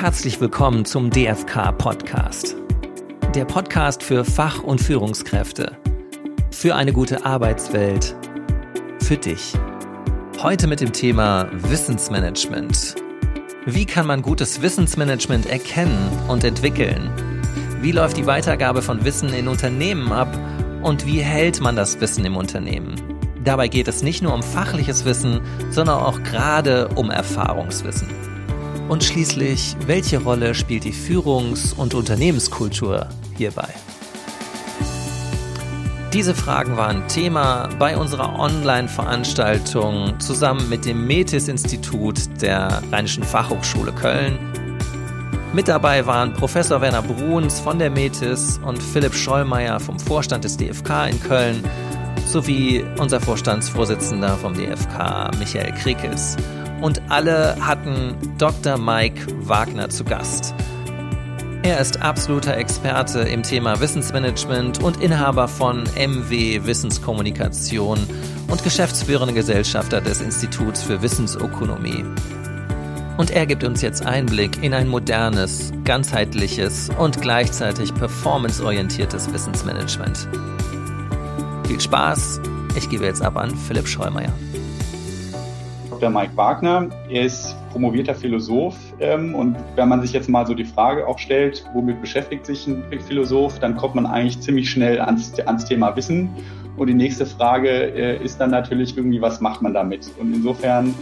herzlich willkommen zum DFK Podcast. Der Podcast für Fach- und Führungskräfte. Für eine gute Arbeitswelt. Für dich. Heute mit dem Thema Wissensmanagement. Wie kann man gutes Wissensmanagement erkennen und entwickeln? Wie läuft die Weitergabe von Wissen in Unternehmen ab? Und wie hält man das Wissen im Unternehmen? Dabei geht es nicht nur um fachliches Wissen, sondern auch gerade um Erfahrungswissen. Und schließlich, welche Rolle spielt die Führungs- und Unternehmenskultur hierbei? Diese Fragen waren Thema bei unserer Online-Veranstaltung zusammen mit dem METIS-Institut der Rheinischen Fachhochschule Köln. Mit dabei waren Professor Werner Bruns von der METIS und Philipp Schollmeier vom Vorstand des DFK in Köln sowie unser Vorstandsvorsitzender vom DFK Michael Krikes und alle hatten Dr. Mike Wagner zu Gast. Er ist absoluter Experte im Thema Wissensmanagement und Inhaber von MW Wissenskommunikation und geschäftsführender Gesellschafter des Instituts für Wissensökonomie. Und er gibt uns jetzt Einblick in ein modernes, ganzheitliches und gleichzeitig performanceorientiertes Wissensmanagement. Viel Spaß, ich gebe jetzt ab an Philipp Scheumeier. Dr. Mike Wagner. Er ist promovierter Philosoph ähm, und wenn man sich jetzt mal so die Frage auch stellt, womit beschäftigt sich ein Philosoph, dann kommt man eigentlich ziemlich schnell ans, ans Thema Wissen. Und die nächste Frage äh, ist dann natürlich irgendwie, was macht man damit? Und insofern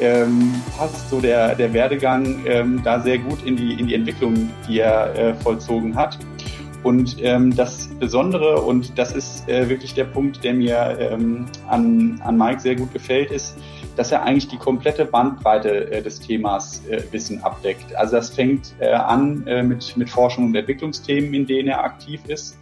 ähm, passt so der, der Werdegang ähm, da sehr gut in die, in die Entwicklung, die er äh, vollzogen hat. Und ähm, das Besondere, und das ist äh, wirklich der Punkt, der mir ähm, an, an Mike sehr gut gefällt, ist, dass er eigentlich die komplette Bandbreite äh, des Themas äh, Wissen abdeckt. Also das fängt äh, an mit, mit Forschung und Entwicklungsthemen, in denen er aktiv ist,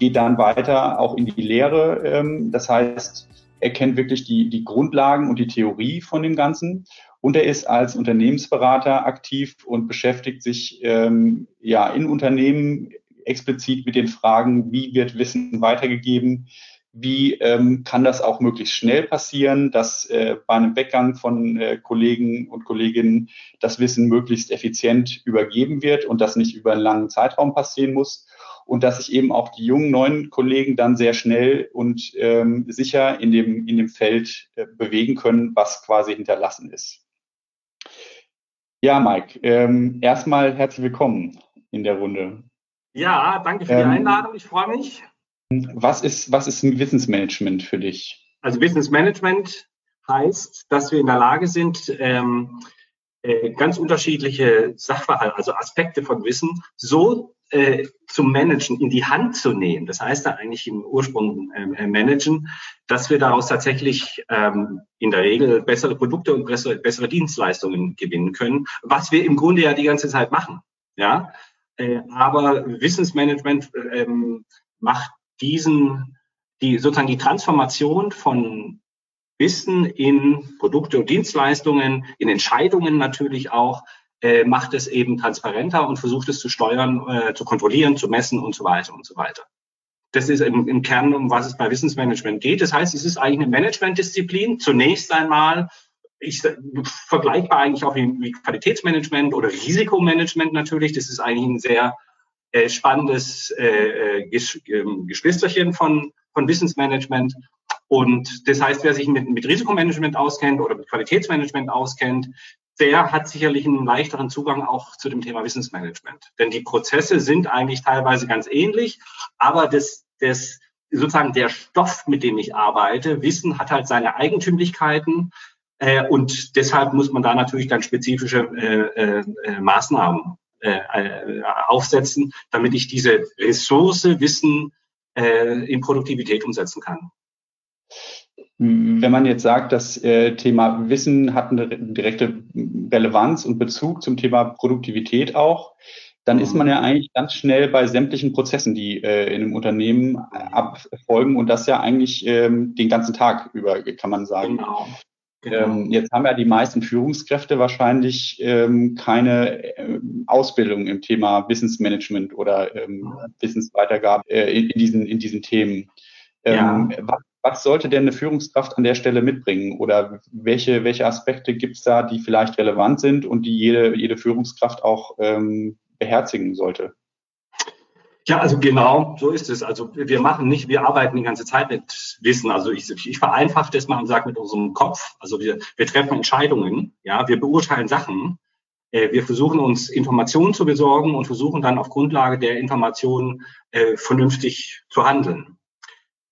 geht dann weiter auch in die Lehre. Ähm, das heißt, er kennt wirklich die, die Grundlagen und die Theorie von dem Ganzen. Und er ist als Unternehmensberater aktiv und beschäftigt sich ähm, ja in Unternehmen explizit mit den Fragen, wie wird Wissen weitergegeben, wie ähm, kann das auch möglichst schnell passieren, dass äh, bei einem Weggang von äh, Kollegen und Kolleginnen das Wissen möglichst effizient übergeben wird und das nicht über einen langen Zeitraum passieren muss und dass sich eben auch die jungen neuen Kollegen dann sehr schnell und ähm, sicher in dem, in dem Feld äh, bewegen können, was quasi hinterlassen ist. Ja, Mike, ähm, erstmal herzlich willkommen in der Runde. Ja, danke für die ähm, Einladung. Ich freue mich. Was ist, was ist Wissensmanagement für dich? Also Wissensmanagement heißt, dass wir in der Lage sind, ähm, äh, ganz unterschiedliche Sachverhalte, also Aspekte von Wissen, so äh, zu managen, in die Hand zu nehmen. Das heißt da eigentlich im Ursprung äh, managen, dass wir daraus tatsächlich ähm, in der Regel bessere Produkte und bessere, bessere Dienstleistungen gewinnen können, was wir im Grunde ja die ganze Zeit machen. Ja, äh, aber Wissensmanagement ähm, macht diesen, die sozusagen die Transformation von Wissen in Produkte und Dienstleistungen, in Entscheidungen natürlich auch, äh, macht es eben transparenter und versucht es zu steuern, äh, zu kontrollieren, zu messen und so weiter und so weiter. Das ist im, im Kern, um was es bei Wissensmanagement geht. Das heißt, es ist eigentlich eine Managementdisziplin. Zunächst einmal, ich, vergleichbar eigentlich auch wie, wie Qualitätsmanagement oder Risikomanagement natürlich. Das ist eigentlich ein sehr äh, spannendes äh, äh Ges ähm, Geschwisterchen von, von Wissensmanagement. Und das heißt, wer sich mit, mit Risikomanagement auskennt oder mit Qualitätsmanagement auskennt, der hat sicherlich einen leichteren Zugang auch zu dem Thema Wissensmanagement. Denn die Prozesse sind eigentlich teilweise ganz ähnlich, aber das, das sozusagen der Stoff, mit dem ich arbeite, Wissen hat halt seine Eigentümlichkeiten. Äh, und deshalb muss man da natürlich dann spezifische äh, äh, äh Maßnahmen äh, äh, aufsetzen, damit ich diese Ressource Wissen äh, in Produktivität umsetzen kann. Wenn man jetzt sagt, das äh, Thema Wissen hat eine direkte Relevanz und Bezug zum Thema Produktivität auch, dann ist man ja eigentlich ganz schnell bei sämtlichen Prozessen, die äh, in einem Unternehmen abfolgen und das ja eigentlich ähm, den ganzen Tag über, kann man sagen. Genau. Genau. Ähm, jetzt haben ja die meisten Führungskräfte wahrscheinlich ähm, keine äh, Ausbildung im Thema Wissensmanagement oder ähm, Wissensweitergabe äh, in, in, diesen, in diesen Themen. Ähm, ja. was, was sollte denn eine Führungskraft an der Stelle mitbringen? Oder welche, welche Aspekte gibt es da, die vielleicht relevant sind und die jede, jede Führungskraft auch ähm, beherzigen sollte? Ja, also genau, so ist es. Also wir machen nicht, wir arbeiten die ganze Zeit mit Wissen. Also ich, ich vereinfache das mal und sage mit unserem Kopf. Also wir, wir treffen Entscheidungen, ja, wir beurteilen Sachen, äh, wir versuchen uns Informationen zu besorgen und versuchen dann auf Grundlage der Informationen äh, vernünftig zu handeln.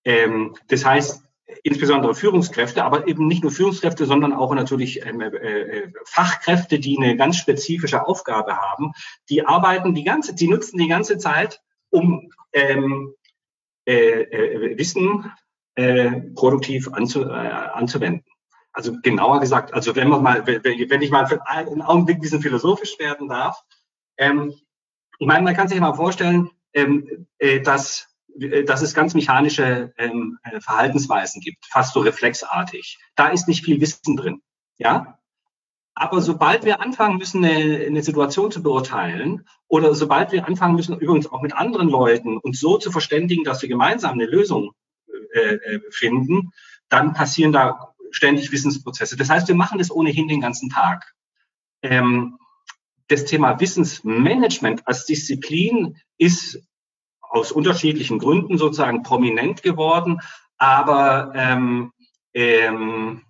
Ähm, das heißt, insbesondere Führungskräfte, aber eben nicht nur Führungskräfte, sondern auch natürlich ähm, äh, äh, Fachkräfte, die eine ganz spezifische Aufgabe haben, die arbeiten die ganze, die nutzen die ganze Zeit um ähm, äh, äh, Wissen äh, produktiv anzu, äh, anzuwenden. Also genauer gesagt, also wenn man mal, wenn ich mal für einen Augenblick ein bisschen philosophisch werden darf, ähm, ich meine, man kann sich mal vorstellen, ähm, äh, dass, äh, dass es ganz mechanische ähm, äh, Verhaltensweisen gibt, fast so reflexartig. Da ist nicht viel Wissen drin. Ja, aber sobald wir anfangen müssen, eine, eine, Situation zu beurteilen oder sobald wir anfangen müssen, übrigens auch mit anderen Leuten uns so zu verständigen, dass wir gemeinsam eine Lösung äh, äh, finden, dann passieren da ständig Wissensprozesse. Das heißt, wir machen das ohnehin den ganzen Tag. Ähm, das Thema Wissensmanagement als Disziplin ist aus unterschiedlichen Gründen sozusagen prominent geworden, aber ähm, ähm,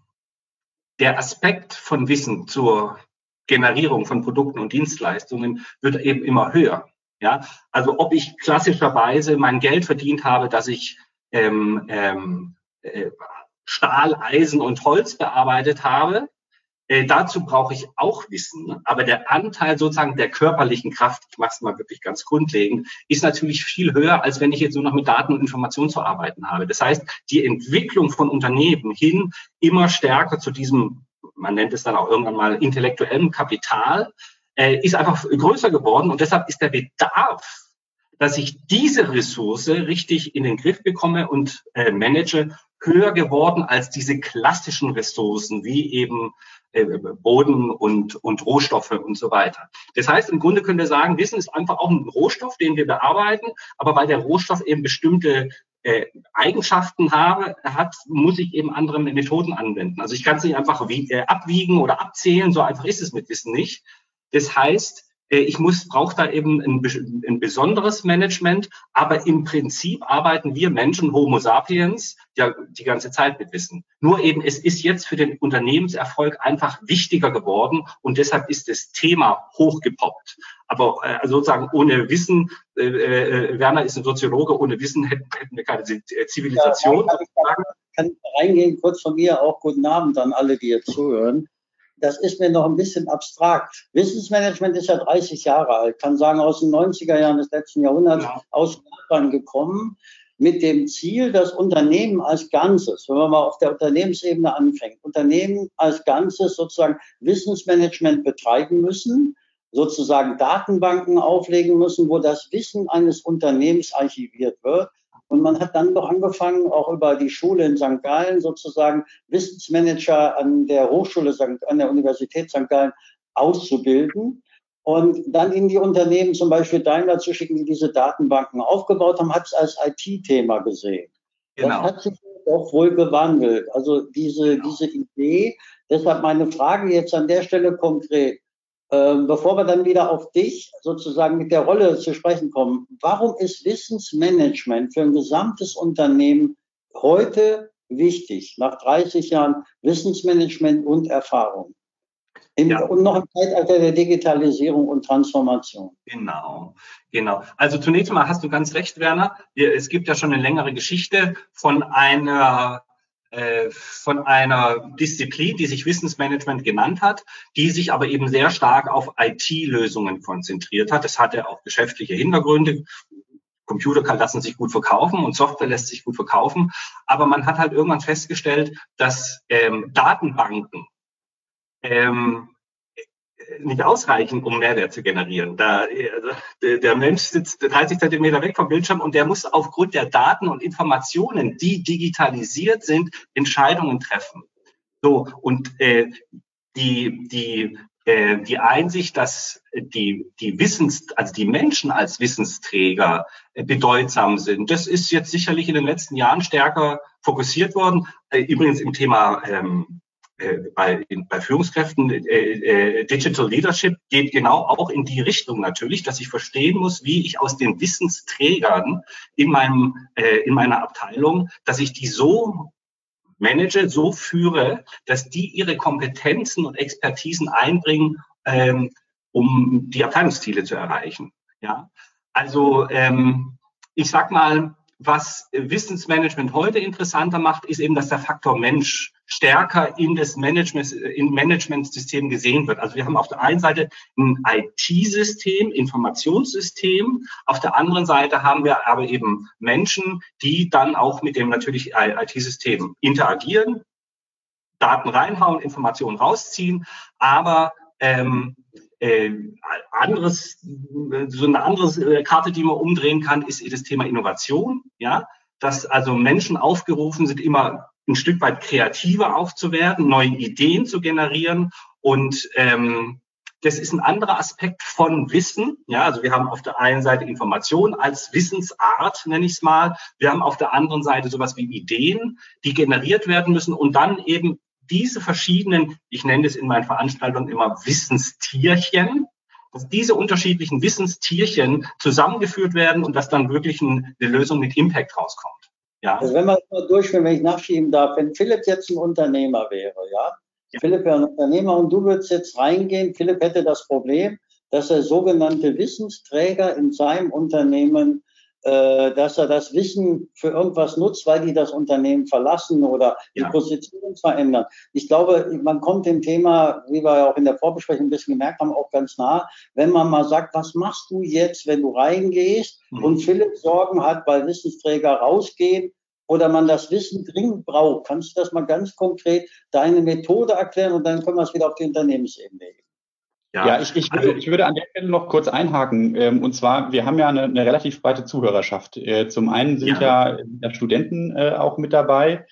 der Aspekt von Wissen zur Generierung von Produkten und Dienstleistungen wird eben immer höher. Ja, also ob ich klassischerweise mein Geld verdient habe, dass ich ähm, ähm, äh, Stahl, Eisen und Holz bearbeitet habe, äh, dazu brauche ich auch Wissen, aber der Anteil sozusagen der körperlichen Kraft, ich mache es mal wirklich ganz grundlegend, ist natürlich viel höher, als wenn ich jetzt nur noch mit Daten und Informationen zu arbeiten habe. Das heißt, die Entwicklung von Unternehmen hin immer stärker zu diesem, man nennt es dann auch irgendwann mal intellektuellem Kapital, äh, ist einfach größer geworden und deshalb ist der Bedarf dass ich diese Ressource richtig in den Griff bekomme und äh, manage, höher geworden als diese klassischen Ressourcen wie eben Boden und, und Rohstoffe und so weiter. Das heißt, im Grunde können wir sagen, Wissen ist einfach auch ein Rohstoff, den wir bearbeiten, aber weil der Rohstoff eben bestimmte äh, Eigenschaften habe, hat, muss ich eben andere Methoden anwenden. Also ich kann es nicht einfach wie, äh, abwiegen oder abzählen, so einfach ist es mit Wissen nicht. Das heißt, äh, ich muss, brauche da eben ein, ein, besonderes Management, aber im Prinzip arbeiten wir Menschen, Homo sapiens, ja die ganze Zeit mit Wissen. Nur eben, es ist jetzt für den Unternehmenserfolg einfach wichtiger geworden und deshalb ist das Thema hochgepoppt. Aber äh, sozusagen ohne Wissen, äh, äh, Werner ist ein Soziologe, ohne Wissen hätten, hätten wir keine äh, Zivilisation. Ja, kann, kann reingehen, kurz von mir auch guten Abend an alle, die jetzt zuhören das ist mir noch ein bisschen abstrakt. Wissensmanagement ist ja 30 Jahre alt, kann sagen aus den 90er Jahren des letzten Jahrhunderts ja. aus Japan gekommen, mit dem Ziel, das Unternehmen als Ganzes, wenn man mal auf der Unternehmensebene anfängt, Unternehmen als Ganzes sozusagen Wissensmanagement betreiben müssen, sozusagen Datenbanken auflegen müssen, wo das Wissen eines Unternehmens archiviert wird und man hat dann doch angefangen, auch über die Schule in St. Gallen sozusagen Wissensmanager an der Hochschule, St. an der Universität St. Gallen auszubilden und dann in die Unternehmen, zum Beispiel Daimler zu schicken, die diese Datenbanken aufgebaut haben, hat es als IT-Thema gesehen. Genau. Das hat sich doch wohl gewandelt. Also diese, diese Idee, deshalb meine Frage jetzt an der Stelle konkret. Ähm, bevor wir dann wieder auf dich sozusagen mit der Rolle zu sprechen kommen, warum ist Wissensmanagement für ein gesamtes Unternehmen heute wichtig, nach 30 Jahren Wissensmanagement und Erfahrung? Im, ja. Und noch im Zeitalter der Digitalisierung und Transformation. Genau, genau. Also zunächst mal hast du ganz recht, Werner. Es gibt ja schon eine längere Geschichte von einer von einer Disziplin, die sich Wissensmanagement genannt hat, die sich aber eben sehr stark auf IT-Lösungen konzentriert hat. Das hatte auch geschäftliche Hintergründe. Computer kann, lassen sich gut verkaufen und Software lässt sich gut verkaufen. Aber man hat halt irgendwann festgestellt, dass ähm, Datenbanken ähm, nicht ausreichen, um Mehrwert zu generieren. Da, also, der Mensch sitzt 30 Zentimeter weg vom Bildschirm und der muss aufgrund der Daten und Informationen, die digitalisiert sind, Entscheidungen treffen. So, und äh, die, die, äh, die Einsicht, dass die, die Wissens, also die Menschen als Wissensträger äh, bedeutsam sind, das ist jetzt sicherlich in den letzten Jahren stärker fokussiert worden. Äh, übrigens im Thema ähm, äh, bei, in, bei Führungskräften, äh, äh, Digital Leadership geht genau auch in die Richtung natürlich, dass ich verstehen muss, wie ich aus den Wissensträgern in meinem, äh, in meiner Abteilung, dass ich die so manage, so führe, dass die ihre Kompetenzen und Expertisen einbringen, ähm, um die Abteilungsziele zu erreichen. Ja, also ähm, ich sag mal, was Wissensmanagement heute interessanter macht, ist eben, dass der Faktor Mensch stärker in das Management, in Managementsystem gesehen wird. Also wir haben auf der einen Seite ein IT-System, Informationssystem. Auf der anderen Seite haben wir aber eben Menschen, die dann auch mit dem natürlich IT-System interagieren, Daten reinhauen, Informationen rausziehen, aber ähm, äh, anderes, so eine andere äh, Karte, die man umdrehen kann, ist das Thema Innovation. Ja, dass also Menschen aufgerufen sind, immer ein Stück weit kreativer auch neue Ideen zu generieren und ähm, das ist ein anderer Aspekt von Wissen. Ja, also wir haben auf der einen Seite Information als Wissensart, nenne ich es mal. Wir haben auf der anderen Seite sowas wie Ideen, die generiert werden müssen und dann eben diese verschiedenen, ich nenne es in meinen Veranstaltungen immer Wissenstierchen, dass diese unterschiedlichen Wissenstierchen zusammengeführt werden und dass dann wirklich eine Lösung mit Impact rauskommt. Ja. Also wenn man mal durchführen, wenn ich nachschieben darf, wenn Philipp jetzt ein Unternehmer wäre, ja, ja. Philipp wäre ein Unternehmer und du würdest jetzt reingehen, Philipp hätte das Problem, dass er sogenannte Wissensträger in seinem Unternehmen dass er das Wissen für irgendwas nutzt, weil die das Unternehmen verlassen oder die ja. Position verändern. Ich glaube, man kommt dem Thema, wie wir ja auch in der Vorbesprechung ein bisschen gemerkt haben, auch ganz nah, wenn man mal sagt, was machst du jetzt, wenn du reingehst mhm. und Philipp Sorgen hat, weil Wissensträger rausgehen oder man das Wissen dringend braucht. Kannst du das mal ganz konkret deine Methode erklären und dann können wir es wieder auf die Unternehmensebene legen? Ja, ja ich, ich, also, ich würde an der Stelle noch kurz einhaken. Ähm, und zwar, wir haben ja eine, eine relativ breite Zuhörerschaft. Äh, zum einen sind ja, ja Studenten äh, auch mit dabei,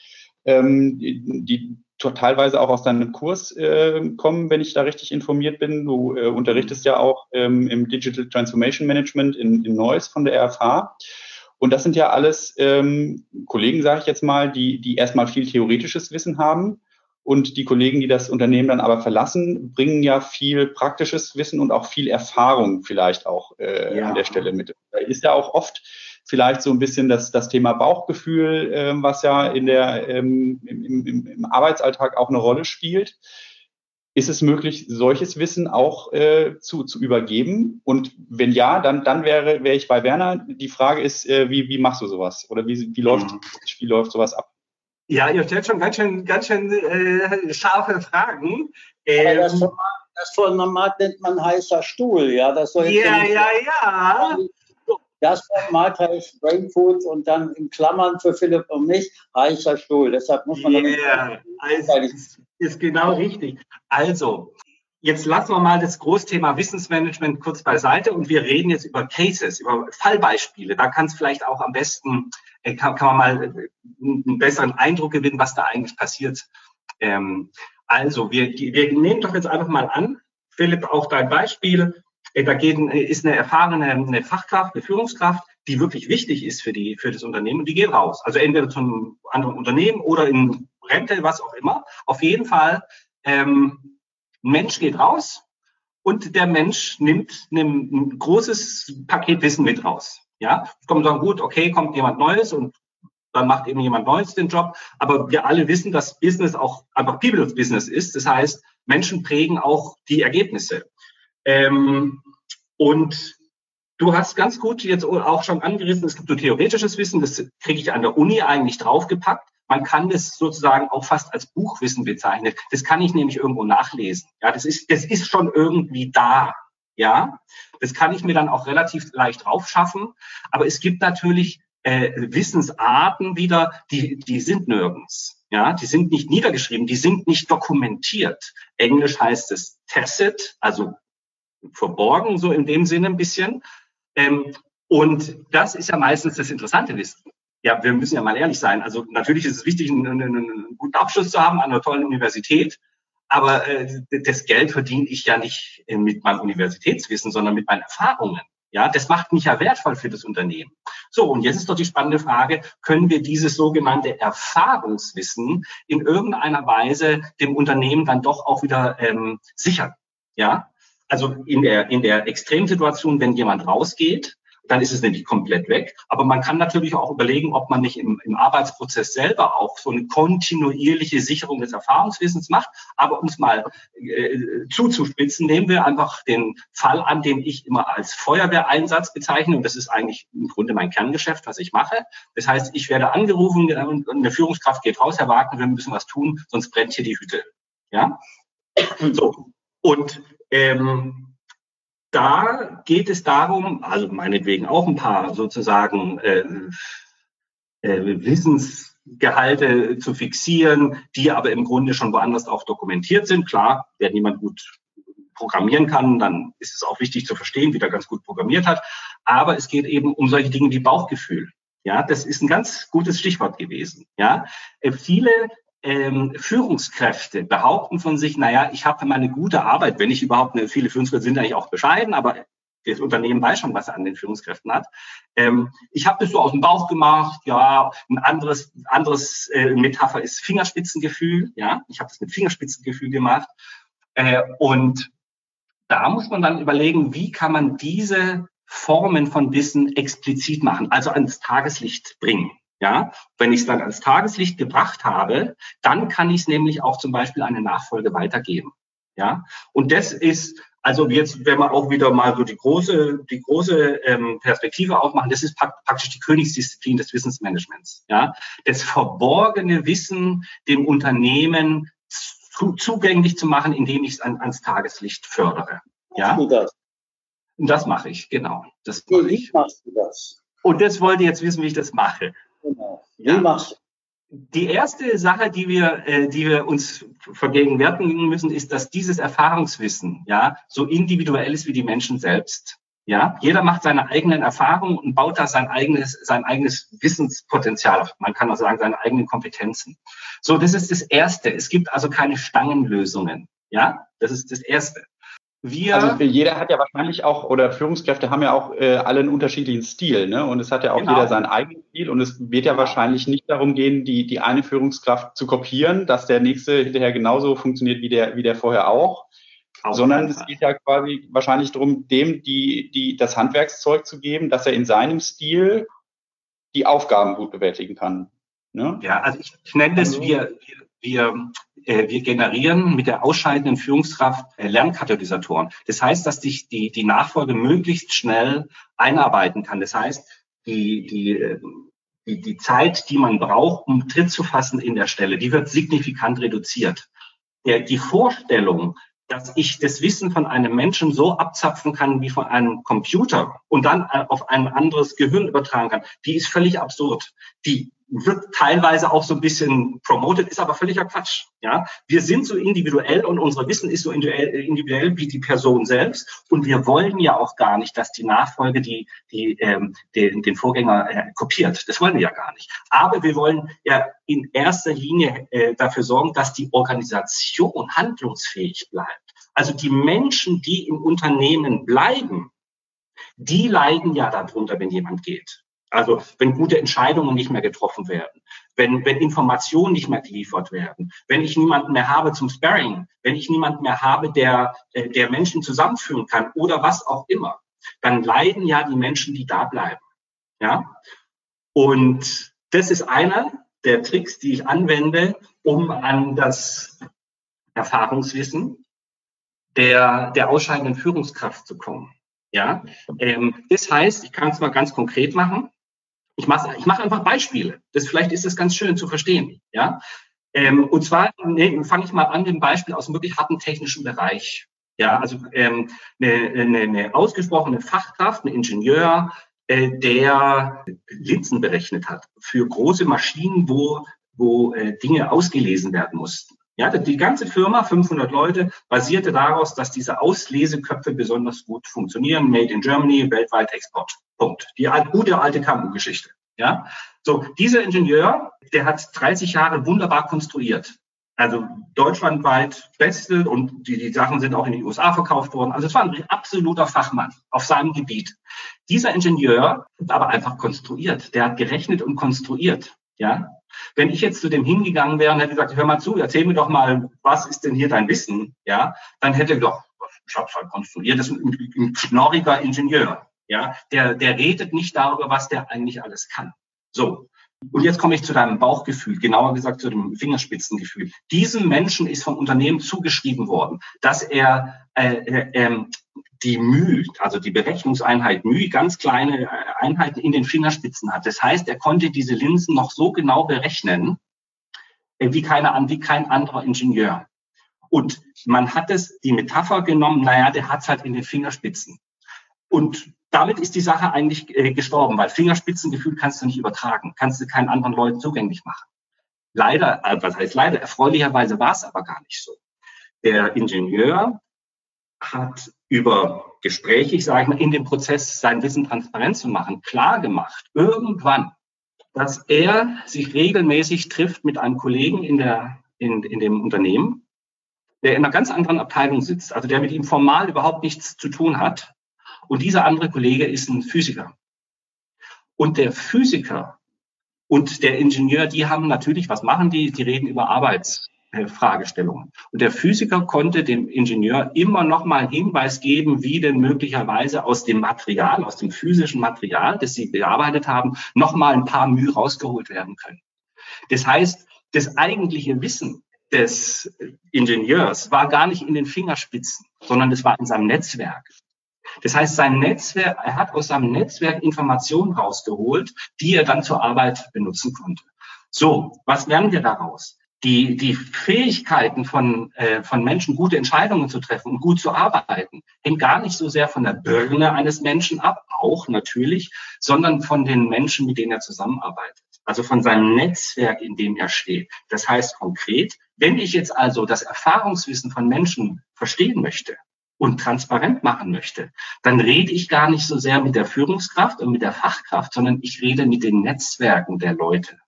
ähm, die, die teilweise auch aus deinem Kurs äh, kommen, wenn ich da richtig informiert bin. Du äh, unterrichtest ja auch ähm, im Digital Transformation Management in, in Neuss von der RFH. Und das sind ja alles ähm, Kollegen, sage ich jetzt mal, die, die erstmal viel theoretisches Wissen haben und die Kollegen, die das Unternehmen dann aber verlassen, bringen ja viel praktisches Wissen und auch viel Erfahrung vielleicht auch äh, ja. an der Stelle mit. Da ist ja auch oft vielleicht so ein bisschen das, das Thema Bauchgefühl, äh, was ja in der, ähm, im, im, im Arbeitsalltag auch eine Rolle spielt. Ist es möglich, solches Wissen auch äh, zu, zu übergeben? Und wenn ja, dann, dann wäre, wäre ich bei Werner. Die Frage ist, äh, wie, wie machst du sowas? Oder wie, wie, läuft, mhm. wie läuft sowas ab? Ja, ihr stellt schon ganz schön, ganz schön äh, scharfe Fragen. Ähm, das, das Format nennt man heißer Stuhl, ja. Das soll ja, ja, ja. Das Format heißt Brain Food und dann in Klammern für Philipp und mich heißer Stuhl. Deshalb muss man. Yeah, also, ist, ist genau richtig. Also, Jetzt lassen wir mal das Großthema Wissensmanagement kurz beiseite und wir reden jetzt über Cases, über Fallbeispiele. Da kann es vielleicht auch am besten, äh, kann, kann man mal äh, einen besseren Eindruck gewinnen, was da eigentlich passiert. Ähm, also, wir, wir nehmen doch jetzt einfach mal an, Philipp, auch dein Beispiel. Äh, da geht, ist eine erfahrene eine Fachkraft, eine Führungskraft, die wirklich wichtig ist für, die, für das Unternehmen und die geht raus. Also entweder zu einem anderen Unternehmen oder in Rente, was auch immer. Auf jeden Fall ähm, ein Mensch geht raus und der Mensch nimmt ein großes Paket Wissen mit raus. Ja, kommt dann gut, okay, kommt jemand Neues und dann macht eben jemand Neues den Job. Aber wir alle wissen, dass Business auch einfach People's Business ist. Das heißt, Menschen prägen auch die Ergebnisse. Ähm, und du hast ganz gut jetzt auch schon angerissen, es gibt so theoretisches Wissen, das kriege ich an der Uni eigentlich draufgepackt. Man kann das sozusagen auch fast als Buchwissen bezeichnen. Das kann ich nämlich irgendwo nachlesen. Ja, das ist, das ist schon irgendwie da. Ja, das kann ich mir dann auch relativ leicht draufschaffen. Aber es gibt natürlich äh, Wissensarten wieder, die, die sind nirgends. Ja, die sind nicht niedergeschrieben, die sind nicht dokumentiert. Englisch heißt es tacit, also verborgen, so in dem Sinne ein bisschen. Ähm, und das ist ja meistens das interessante Wissen ja, wir müssen ja mal ehrlich sein. Also natürlich ist es wichtig, einen, einen, guten Abschluss zu haben an einer tollen Universität. Aber äh, das Geld verdiene ich ja nicht äh, mit meinem Universitätswissen, sondern mit meinen Erfahrungen. Ja, das macht mich ja wertvoll für das Unternehmen. So, und jetzt ist doch die spannende Frage, können wir dieses sogenannte Erfahrungswissen in irgendeiner Weise dem Unternehmen dann doch auch wieder ähm, sichern? Ja, also in der, in der Extremsituation, wenn jemand rausgeht, dann ist es nämlich komplett weg. Aber man kann natürlich auch überlegen, ob man nicht im, im Arbeitsprozess selber auch so eine kontinuierliche Sicherung des Erfahrungswissens macht. Aber um es mal äh, zuzuspitzen, nehmen wir einfach den Fall an, den ich immer als Feuerwehreinsatz bezeichne. Und das ist eigentlich im Grunde mein Kerngeschäft, was ich mache. Das heißt, ich werde angerufen und eine Führungskraft geht raus, Herr Wagner, wir müssen was tun, sonst brennt hier die Hütte. Ja? So. Und ähm, da geht es darum, also meinetwegen auch ein paar sozusagen äh, äh, Wissensgehalte zu fixieren, die aber im Grunde schon woanders auch dokumentiert sind. Klar, wer niemand gut programmieren kann, dann ist es auch wichtig zu verstehen, wie der ganz gut programmiert hat. Aber es geht eben um solche Dinge wie Bauchgefühl. Ja, das ist ein ganz gutes Stichwort gewesen. Ja, äh, viele ähm, Führungskräfte behaupten von sich, naja, ich habe mal eine gute Arbeit, wenn ich überhaupt eine, viele Führungskräfte sind eigentlich auch bescheiden, aber das Unternehmen weiß schon, was er an den Führungskräften hat. Ähm, ich habe das so aus dem Bauch gemacht, ja, ein anderes, anderes äh, Metapher ist Fingerspitzengefühl, ja, ich habe das mit Fingerspitzengefühl gemacht. Äh, und da muss man dann überlegen, wie kann man diese Formen von Wissen explizit machen, also ans Tageslicht bringen. Ja, wenn ich es dann ans Tageslicht gebracht habe, dann kann ich es nämlich auch zum Beispiel eine Nachfolge weitergeben. Ja, und das ist also jetzt, wenn wir auch wieder mal so die große, die große ähm, Perspektive aufmachen, das ist praktisch die Königsdisziplin des Wissensmanagements. Ja, das verborgene Wissen dem Unternehmen zu, zugänglich zu machen, indem ich es an, ans Tageslicht fördere. Ja, du das? Und das mache ich genau. Das mache ich. Wie machst du das? Und das wollt ihr jetzt wissen, wie ich das mache. Genau. Ja. machst du? Die erste Sache, die wir, äh, die wir uns vergegenwärtigen müssen, ist, dass dieses Erfahrungswissen ja so individuell ist wie die Menschen selbst. Ja, jeder macht seine eigenen Erfahrungen und baut da sein eigenes, sein eigenes Wissenspotenzial auf. Man kann auch sagen, seine eigenen Kompetenzen. So, das ist das Erste. Es gibt also keine Stangenlösungen. Ja, das ist das Erste. Wir also jeder hat ja wahrscheinlich auch, oder Führungskräfte haben ja auch äh, alle einen unterschiedlichen Stil, ne? Und es hat ja auch genau. jeder seinen eigenen Stil und es wird ja wahrscheinlich nicht darum gehen, die, die eine Führungskraft zu kopieren, dass der nächste hinterher genauso funktioniert wie der, wie der vorher auch. Auf sondern es geht ja quasi wahrscheinlich darum, dem die, die, das Handwerkszeug zu geben, dass er in seinem Stil die Aufgaben gut bewältigen kann. Ne? Ja, also ich, ich nenne das, also, wir, wir äh, wir generieren mit der ausscheidenden Führungskraft äh, Lernkatalysatoren. Das heißt, dass sich die, die Nachfolge möglichst schnell einarbeiten kann. Das heißt, die, die, äh, die, die Zeit, die man braucht, um Tritt zu fassen in der Stelle, die wird signifikant reduziert. Der, die Vorstellung, dass ich das Wissen von einem Menschen so abzapfen kann wie von einem Computer und dann auf ein anderes Gehirn übertragen kann, die ist völlig absurd. Die wird teilweise auch so ein bisschen promoted, ist aber völliger Quatsch. Ja, wir sind so individuell und unser Wissen ist so individuell wie die Person selbst und wir wollen ja auch gar nicht, dass die Nachfolge die, die ähm, den, den Vorgänger äh, kopiert. Das wollen wir ja gar nicht. Aber wir wollen ja in erster Linie äh, dafür sorgen, dass die Organisation handlungsfähig bleibt. Also die Menschen, die im Unternehmen bleiben, die leiden ja darunter, wenn jemand geht. Also wenn gute Entscheidungen nicht mehr getroffen werden, wenn, wenn Informationen nicht mehr geliefert werden, wenn ich niemanden mehr habe zum Sparring, wenn ich niemanden mehr habe, der, äh, der Menschen zusammenführen kann oder was auch immer, dann leiden ja die Menschen, die da bleiben. Ja? Und das ist einer der Tricks, die ich anwende, um an das Erfahrungswissen der, der ausscheidenden Führungskraft zu kommen. Ja, ähm, das heißt, ich kann es mal ganz konkret machen. Ich mache ich mach einfach Beispiele. Das, vielleicht ist es ganz schön zu verstehen. Ja? Ähm, und zwar nee, fange ich mal an mit dem Beispiel aus dem wirklich harten technischen Bereich. Ja, also ähm, eine, eine, eine ausgesprochene Fachkraft, ein Ingenieur, äh, der Linsen berechnet hat für große Maschinen, wo, wo äh, Dinge ausgelesen werden mussten. Ja, die ganze Firma, 500 Leute, basierte daraus, dass diese Ausleseköpfe besonders gut funktionieren. Made in Germany, weltweit Export. Punkt. Die gute alte Kampengeschichte. Ja, so dieser Ingenieur, der hat 30 Jahre wunderbar konstruiert. Also deutschlandweit beste und die, die Sachen sind auch in die USA verkauft worden. Also es war ein absoluter Fachmann auf seinem Gebiet. Dieser Ingenieur ist aber einfach konstruiert. Der hat gerechnet und konstruiert. Ja, wenn ich jetzt zu dem hingegangen wäre und hätte gesagt, hör mal zu, erzähl mir doch mal, was ist denn hier dein Wissen? Ja, dann hätte er doch, ich hab's halt konstruiert, das ist ein, ein knorriger Ingenieur. Ja, der, der redet nicht darüber, was der eigentlich alles kann. So. Und jetzt komme ich zu deinem Bauchgefühl, genauer gesagt zu dem Fingerspitzengefühl. Diesem Menschen ist vom Unternehmen zugeschrieben worden, dass er äh, äh, ähm, die Mühe, also die Berechnungseinheit Mühe, ganz kleine äh, Einheiten in den Fingerspitzen hat. Das heißt, er konnte diese Linsen noch so genau berechnen, äh, wie, keine, wie kein anderer Ingenieur. Und man hat es, die Metapher genommen, naja, der hat es halt in den Fingerspitzen. Und damit ist die Sache eigentlich äh, gestorben, weil Fingerspitzengefühl kannst du nicht übertragen, kannst du keinen anderen Leuten zugänglich machen. Leider, was heißt leider, erfreulicherweise war es aber gar nicht so. Der Ingenieur hat über Gespräche, ich sage mal, in dem Prozess sein Wissen transparent zu machen, klar gemacht, irgendwann, dass er sich regelmäßig trifft mit einem Kollegen in, der, in, in dem Unternehmen, der in einer ganz anderen Abteilung sitzt, also der mit ihm formal überhaupt nichts zu tun hat. Und dieser andere Kollege ist ein Physiker. Und der Physiker und der Ingenieur, die haben natürlich, was machen die? Die reden über Arbeits, Fragestellungen. Und der Physiker konnte dem Ingenieur immer noch mal Hinweis geben, wie denn möglicherweise aus dem Material, aus dem physischen Material, das sie bearbeitet haben, noch mal ein paar Mühe rausgeholt werden können. Das heißt, das eigentliche Wissen des Ingenieurs war gar nicht in den Fingerspitzen, sondern es war in seinem Netzwerk. Das heißt, sein Netzwerk, er hat aus seinem Netzwerk Informationen rausgeholt, die er dann zur Arbeit benutzen konnte. So, was lernen wir daraus? Die, die Fähigkeiten von, äh, von Menschen, gute Entscheidungen zu treffen und gut zu arbeiten, hängt gar nicht so sehr von der Birne eines Menschen ab, auch natürlich, sondern von den Menschen, mit denen er zusammenarbeitet. Also von seinem Netzwerk, in dem er steht. Das heißt konkret, wenn ich jetzt also das Erfahrungswissen von Menschen verstehen möchte, und transparent machen möchte, dann rede ich gar nicht so sehr mit der Führungskraft und mit der Fachkraft, sondern ich rede mit den Netzwerken der Leute.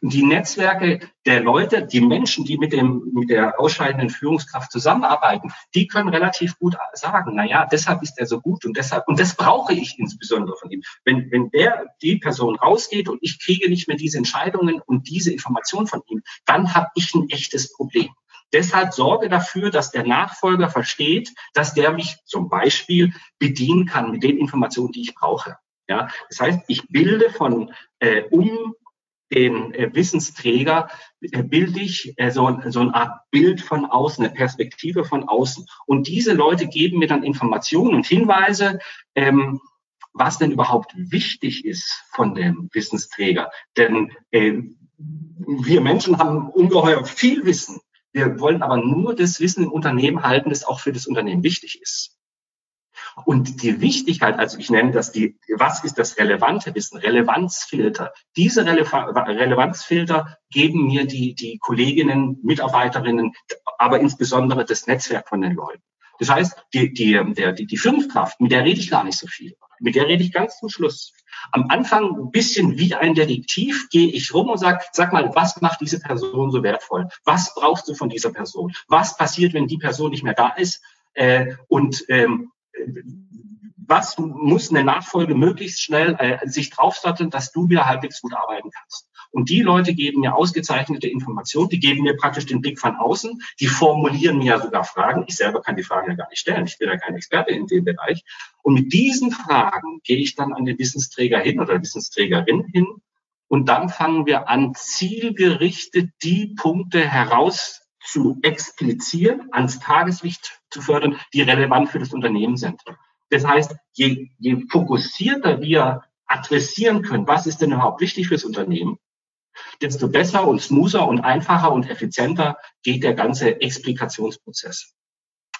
Die Netzwerke der Leute, die Menschen, die mit dem, mit der ausscheidenden Führungskraft zusammenarbeiten, die können relativ gut sagen, na ja, deshalb ist er so gut und deshalb, und das brauche ich insbesondere von ihm. Wenn, wenn der, die Person rausgeht und ich kriege nicht mehr diese Entscheidungen und diese Informationen von ihm, dann habe ich ein echtes Problem. Deshalb sorge dafür, dass der Nachfolger versteht, dass der mich zum Beispiel bedienen kann mit den Informationen, die ich brauche. Ja, das heißt, ich bilde von äh, um den äh, Wissensträger äh, bilde ich äh, so, so eine Art Bild von außen, eine Perspektive von außen. Und diese Leute geben mir dann Informationen und Hinweise, ähm, was denn überhaupt wichtig ist von dem Wissensträger. Denn äh, wir Menschen haben ungeheuer viel Wissen. Wir wollen aber nur das Wissen im Unternehmen halten, das auch für das Unternehmen wichtig ist. Und die Wichtigkeit, also ich nenne das die, was ist das relevante Wissen, Relevanzfilter. Diese Rele Relevanzfilter geben mir die, die Kolleginnen, Mitarbeiterinnen, aber insbesondere das Netzwerk von den Leuten. Das heißt, die, die, der, die, die Führungskraft, mit der rede ich gar nicht so viel. Mit der rede ich ganz zum Schluss. Am Anfang ein bisschen wie ein Detektiv gehe ich rum und sage, sag mal, was macht diese Person so wertvoll? Was brauchst du von dieser Person? Was passiert, wenn die Person nicht mehr da ist? Äh, und ähm, was muss eine Nachfolge möglichst schnell äh, sich draufsatteln, dass du wieder halbwegs gut arbeiten kannst. Und die Leute geben mir ausgezeichnete Informationen, die geben mir praktisch den Blick von außen, die formulieren mir ja sogar Fragen. Ich selber kann die Fragen ja gar nicht stellen, ich bin ja kein Experte in dem Bereich. Und mit diesen Fragen gehe ich dann an den Wissensträger hin oder Wissensträgerin hin und dann fangen wir an, zielgerichtet die Punkte heraus zu explizieren, ans Tageslicht zu fördern, die relevant für das Unternehmen sind. Das heißt, je, je fokussierter wir adressieren können, was ist denn überhaupt wichtig fürs Unternehmen, desto besser und smoother und einfacher und effizienter geht der ganze Explikationsprozess.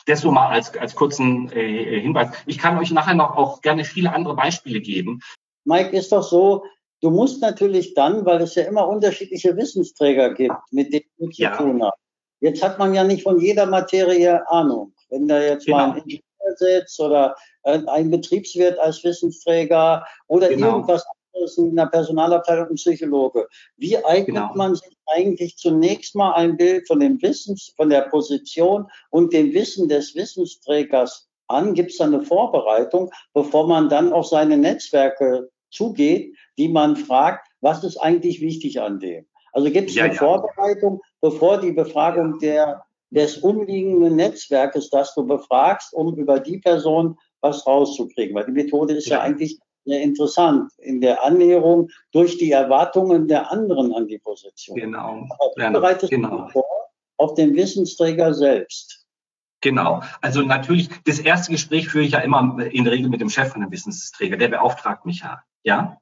Das so mal als, als kurzen äh, Hinweis. Ich kann euch nachher noch auch gerne viele andere Beispiele geben. Mike, ist doch so, du musst natürlich dann, weil es ja immer unterschiedliche Wissensträger gibt, mit denen du zu ja. tun hast. Jetzt hat man ja nicht von jeder Materie Ahnung. Wenn da jetzt genau. mal ein Ingenieur sitzt oder ein Betriebswirt als Wissensträger oder genau. irgendwas ist in der Personalabteilung ein Psychologe. Wie eignet genau. man sich eigentlich zunächst mal ein Bild von dem Wissens, von der Position und dem Wissen des Wissensträgers an? Gibt es da eine Vorbereitung, bevor man dann auf seine Netzwerke zugeht, die man fragt, was ist eigentlich wichtig an dem? Also gibt es ja, eine ja. Vorbereitung, bevor die Befragung der, des umliegenden Netzwerkes, das du befragst, um über die Person was rauszukriegen? Weil die Methode ist ja, ja eigentlich sehr interessant in der Annäherung durch die Erwartungen der anderen an die Position. Genau. Aber du bereitest genau. vor auf den Wissensträger selbst. Genau. Also natürlich, das erste Gespräch führe ich ja immer in der Regel mit dem Chef von dem Wissensträger. Der beauftragt mich ja. Ja.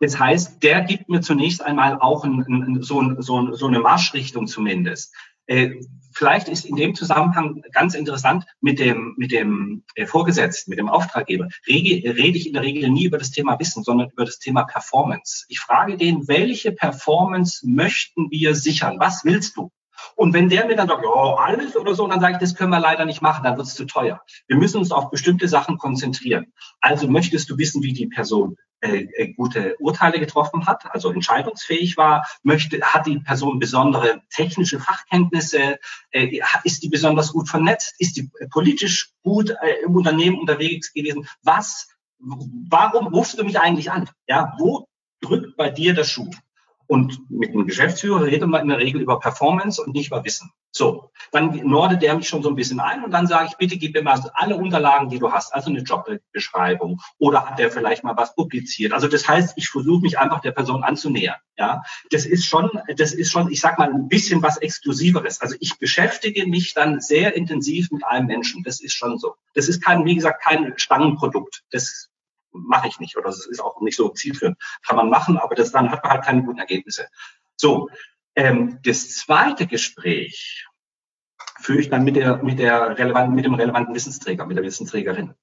Das heißt, der gibt mir zunächst einmal auch ein, ein, so, ein, so, so, eine Marschrichtung zumindest. Äh, vielleicht ist in dem Zusammenhang ganz interessant mit dem, mit dem äh, Vorgesetzten, mit dem Auftraggeber, rede, rede ich in der Regel nie über das Thema Wissen, sondern über das Thema Performance. Ich frage den, welche Performance möchten wir sichern? Was willst du? Und wenn der mir dann sagt, ja, alles oder so, dann sage ich, das können wir leider nicht machen, dann wird es zu teuer. Wir müssen uns auf bestimmte Sachen konzentrieren. Also möchtest du wissen, wie die Person äh, äh, gute Urteile getroffen hat, also entscheidungsfähig war, möchte, hat die Person besondere technische Fachkenntnisse, äh, ist die besonders gut vernetzt, ist die politisch gut äh, im Unternehmen unterwegs gewesen. Was, warum rufst du mich eigentlich an? Ja, wo drückt bei dir der Schuh? Und mit dem Geschäftsführer redet man in der Regel über Performance und nicht über Wissen. So, dann nordet der mich schon so ein bisschen ein und dann sage ich, bitte gib mir mal alle Unterlagen, die du hast, also eine Jobbeschreibung oder hat der vielleicht mal was publiziert. Also das heißt, ich versuche mich einfach der Person anzunähern. Ja, das ist schon, das ist schon, ich sag mal, ein bisschen was Exklusiveres. Also ich beschäftige mich dann sehr intensiv mit einem Menschen. Das ist schon so. Das ist kein, wie gesagt, kein Stangenprodukt. Das mache ich nicht oder das ist auch nicht so zielführend. Kann man machen, aber das dann hat man halt keine guten Ergebnisse. So, ähm, das zweite Gespräch führe ich dann mit der mit der relevanten mit dem relevanten Wissensträger, mit der Wissensträgerin.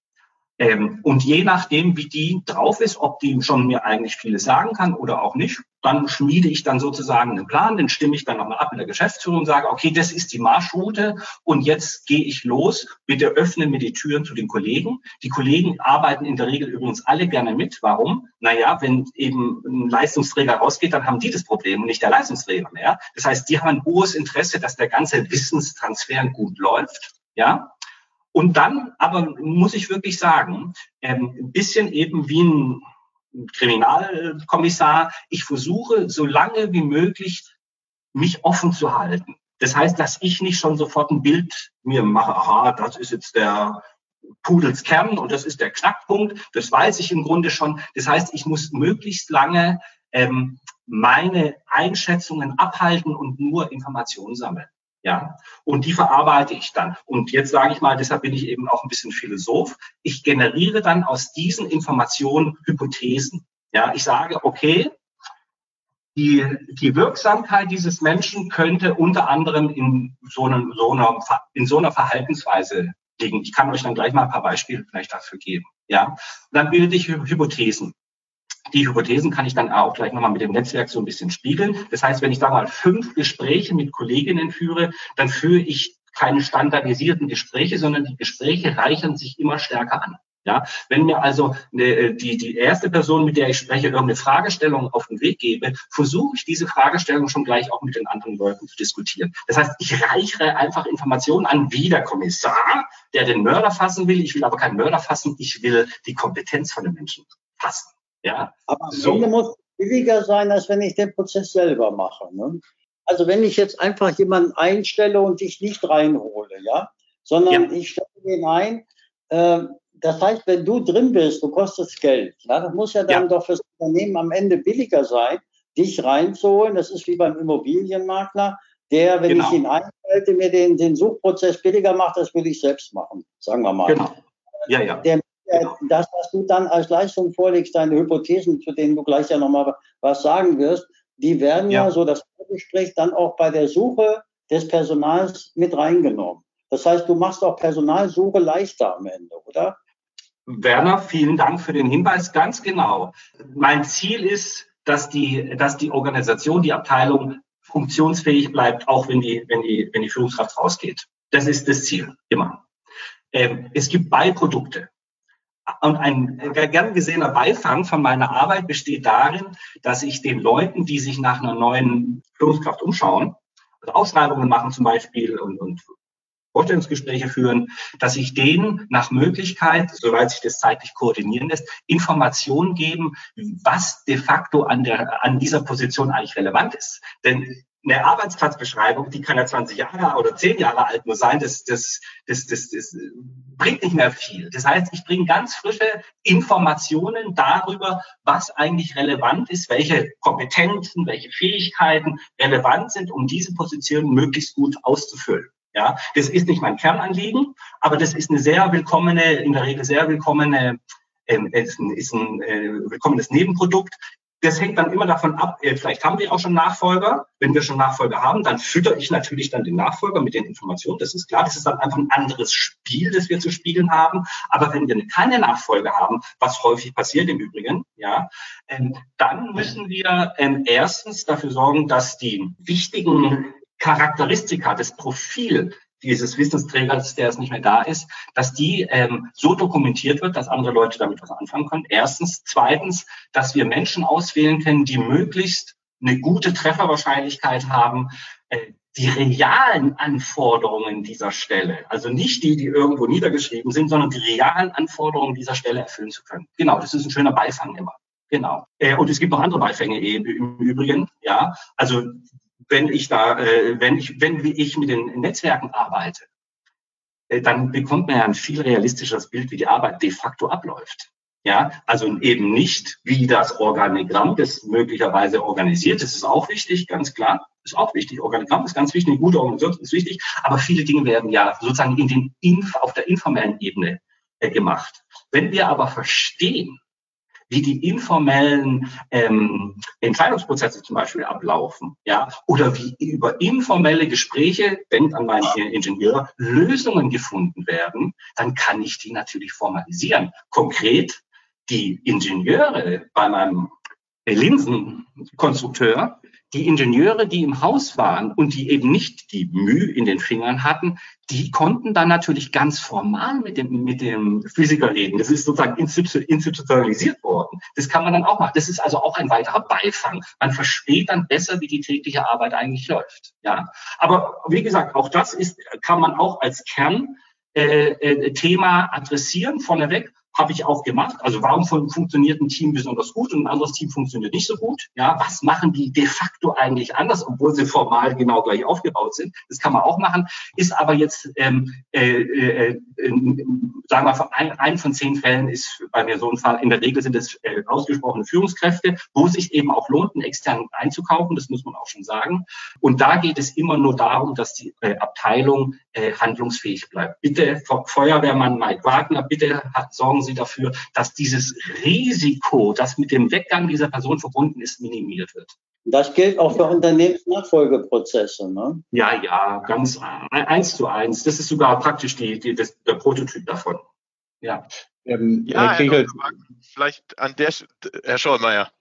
Ähm, und je nachdem, wie die drauf ist, ob die schon mir eigentlich vieles sagen kann oder auch nicht, dann schmiede ich dann sozusagen einen Plan, den stimme ich dann nochmal ab mit der Geschäftsführung und sage, okay, das ist die Marschroute und jetzt gehe ich los, bitte öffnen mir die Türen zu den Kollegen. Die Kollegen arbeiten in der Regel übrigens alle gerne mit. Warum? Naja, wenn eben ein Leistungsträger rausgeht, dann haben die das Problem und nicht der Leistungsträger mehr. Das heißt, die haben ein hohes Interesse, dass der ganze Wissenstransfer gut läuft. Ja, und dann aber muss ich wirklich sagen, ähm, ein bisschen eben wie ein Kriminalkommissar, ich versuche so lange wie möglich mich offen zu halten. Das heißt, dass ich nicht schon sofort ein Bild mir mache, aha, das ist jetzt der Pudels Kern und das ist der Knackpunkt, das weiß ich im Grunde schon. Das heißt, ich muss möglichst lange ähm, meine Einschätzungen abhalten und nur Informationen sammeln. Ja, und die verarbeite ich dann. Und jetzt sage ich mal, deshalb bin ich eben auch ein bisschen Philosoph. Ich generiere dann aus diesen Informationen Hypothesen. Ja, ich sage, okay, die, die Wirksamkeit dieses Menschen könnte unter anderem in so, einem, so einer, in so einer Verhaltensweise liegen. Ich kann euch dann gleich mal ein paar Beispiele vielleicht dafür geben. Ja, und dann bilde ich Hypothesen die Hypothesen kann ich dann auch gleich nochmal mit dem Netzwerk so ein bisschen spiegeln. Das heißt, wenn ich da mal fünf Gespräche mit Kolleginnen führe, dann führe ich keine standardisierten Gespräche, sondern die Gespräche reichern sich immer stärker an. Ja, wenn mir also eine, die, die erste Person, mit der ich spreche, irgendeine Fragestellung auf den Weg gebe, versuche ich diese Fragestellung schon gleich auch mit den anderen Leuten zu diskutieren. Das heißt, ich reichere einfach Informationen an, wie der Kommissar, der den Mörder fassen will. Ich will aber keinen Mörder fassen, ich will die Kompetenz von den Menschen fassen. Ja. Aber am so. Ende muss es billiger sein, als wenn ich den Prozess selber mache. Ne? Also wenn ich jetzt einfach jemanden einstelle und dich nicht reinhole, ja, sondern ja. ich stelle den ein, äh, das heißt, wenn du drin bist, du kostest Geld. Ja, das muss ja dann ja. doch fürs Unternehmen am Ende billiger sein, dich reinzuholen. Das ist wie beim Immobilienmakler, der, wenn genau. ich ihn einschalte, mir den, den Suchprozess billiger macht, das will ich selbst machen, sagen wir mal. Genau. Ja, ja. Der. Das, was du dann als Leistung vorlegst, deine Hypothesen, zu denen du gleich ja nochmal was sagen wirst, die werden ja. ja so das Vorgespräch dann auch bei der Suche des Personals mit reingenommen. Das heißt, du machst auch Personalsuche leichter am Ende, oder? Werner, vielen Dank für den Hinweis. Ganz genau. Mein Ziel ist, dass die, dass die Organisation, die Abteilung funktionsfähig bleibt, auch wenn die, wenn die, wenn die Führungskraft rausgeht. Das ist das Ziel, immer. Ähm, es gibt Beiprodukte. Und ein gern gesehener Beifang von meiner Arbeit besteht darin, dass ich den Leuten, die sich nach einer neuen Führungskraft umschauen, also Ausschreibungen machen zum Beispiel und, und Vorstellungsgespräche führen, dass ich denen nach Möglichkeit, soweit sich das zeitlich koordinieren lässt, Informationen geben, was de facto an, der, an dieser Position eigentlich relevant ist. Denn eine Arbeitsplatzbeschreibung, die kann ja 20 Jahre oder 10 Jahre alt nur sein, das, das, das, das, das bringt nicht mehr viel. Das heißt, ich bringe ganz frische Informationen darüber, was eigentlich relevant ist, welche Kompetenzen, welche Fähigkeiten relevant sind, um diese Position möglichst gut auszufüllen. Ja, das ist nicht mein Kernanliegen, aber das ist eine sehr willkommene, in der Regel sehr willkommene, ähm, ist ein, ist ein äh, willkommenes Nebenprodukt. Das hängt dann immer davon ab, äh, vielleicht haben wir auch schon Nachfolger. Wenn wir schon Nachfolger haben, dann fütter ich natürlich dann den Nachfolger mit den Informationen. Das ist klar. Das ist dann einfach ein anderes Spiel, das wir zu spielen haben. Aber wenn wir keine Nachfolger haben, was häufig passiert im Übrigen, ja, ähm, dann müssen wir ähm, erstens dafür sorgen, dass die wichtigen Charakteristika, das Profil dieses Wissensträgers, der es nicht mehr da ist, dass die ähm, so dokumentiert wird, dass andere Leute damit was anfangen können. Erstens. Zweitens, dass wir Menschen auswählen können, die möglichst eine gute Trefferwahrscheinlichkeit haben, äh, die realen Anforderungen dieser Stelle, also nicht die, die irgendwo niedergeschrieben sind, sondern die realen Anforderungen dieser Stelle erfüllen zu können. Genau, das ist ein schöner Beifang immer. Genau. Äh, und es gibt noch andere Beifänge im Übrigen. Ja, also wenn ich da, äh, wenn ich, wenn ich mit den Netzwerken arbeite, äh, dann bekommt man ja ein viel realistischeres Bild, wie die Arbeit de facto abläuft. Ja, also eben nicht wie das Organigramm, das möglicherweise organisiert. Das ist auch wichtig, ganz klar. Ist auch wichtig. Organigramm ist ganz wichtig, eine gute Organisation ist wichtig. Aber viele Dinge werden ja sozusagen in den auf der informellen Ebene äh, gemacht. Wenn wir aber verstehen, wie die informellen ähm, Entscheidungsprozesse zum Beispiel ablaufen, ja, oder wie über informelle Gespräche, denkt an meinen Ingenieur, Lösungen gefunden werden, dann kann ich die natürlich formalisieren. Konkret die Ingenieure bei meinem Linsenkonstrukteur, die Ingenieure, die im Haus waren und die eben nicht die Mühe in den Fingern hatten, die konnten dann natürlich ganz formal mit dem, mit dem Physiker reden. Das ist sozusagen institutionalisiert worden. Das kann man dann auch machen. Das ist also auch ein weiterer Beifang. Man versteht dann besser, wie die tägliche Arbeit eigentlich läuft. Ja. Aber wie gesagt, auch das ist, kann man auch als Kernthema äh, äh, adressieren vorneweg habe ich auch gemacht. Also warum funktioniert ein Team besonders gut und ein anderes Team funktioniert nicht so gut? Ja, was machen die de facto eigentlich anders, obwohl sie formal genau gleich aufgebaut sind? Das kann man auch machen. Ist aber jetzt, ähm, äh, äh, äh, sagen wir ein, ein von zehn Fällen ist bei mir so ein Fall. In der Regel sind es äh, ausgesprochene Führungskräfte, wo es sich eben auch lohnt, einen externen einzukaufen. Das muss man auch schon sagen. Und da geht es immer nur darum, dass die äh, Abteilung äh, handlungsfähig bleibt. Bitte, Feuerwehrmann Mike Wagner, bitte sorgen Sie dafür, dass dieses Risiko, das mit dem Weggang dieser Person verbunden ist, minimiert wird. Das gilt auch für Unternehmensnachfolgeprozesse, ne? Ja, ja, ganz eins zu eins. Das ist sogar praktisch die, die, das, der Prototyp davon. Ja. Ähm, ja, Herr Kriegel, vielleicht an der, Herr Schollmeier.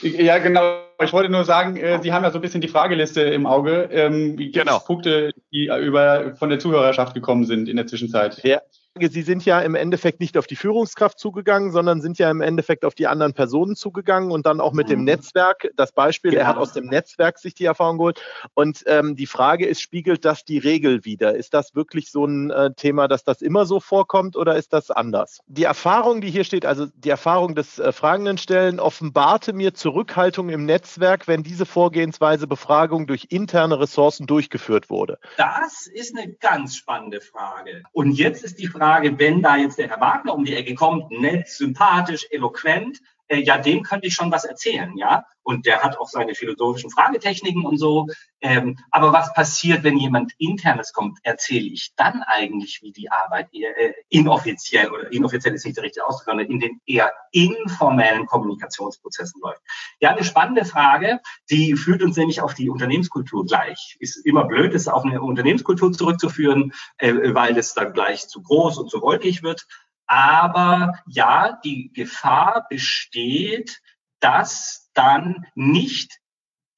Ja, genau. Ich wollte nur sagen, äh, Sie haben ja so ein bisschen die Frageliste im Auge. Ähm, genau. Punkte, die über, von der Zuhörerschaft gekommen sind in der Zwischenzeit. Ja, Sie sind ja im Endeffekt nicht auf die Führungskraft zugegangen, sondern sind ja im Endeffekt auf die anderen Personen zugegangen und dann auch mit dem mhm. Netzwerk. Das Beispiel, genau. er hat genau. aus dem Netzwerk sich die Erfahrung geholt. Und ähm, die Frage ist, spiegelt das die Regel wieder? Ist das wirklich so ein äh, Thema, dass das immer so vorkommt oder ist das anders? Die Erfahrung, die hier steht, also die Erfahrung des äh, Fragenden stellen, offenbarte mir Zurückhaltung im Netzwerk, wenn diese Vorgehensweise Befragung durch interne Ressourcen durchgeführt wurde. Das ist eine ganz spannende Frage. Und jetzt ist die Frage, Frage, wenn da jetzt der Herr Wagner um die Ecke kommt, nett, sympathisch, eloquent, äh, ja, dem könnte ich schon was erzählen, ja. Und der hat auch seine philosophischen Fragetechniken und so. Ähm, aber was passiert, wenn jemand internes kommt? Erzähle ich dann eigentlich, wie die Arbeit äh, inoffiziell oder inoffiziell ist nicht der richtige Ausdruck, sondern in den eher informellen Kommunikationsprozessen läuft? Ja, eine spannende Frage, die führt uns nämlich auf die Unternehmenskultur gleich. Ist immer blöd, das auf eine Unternehmenskultur zurückzuführen, äh, weil es dann gleich zu groß und zu wolkig wird. Aber ja, die Gefahr besteht, dass dann nicht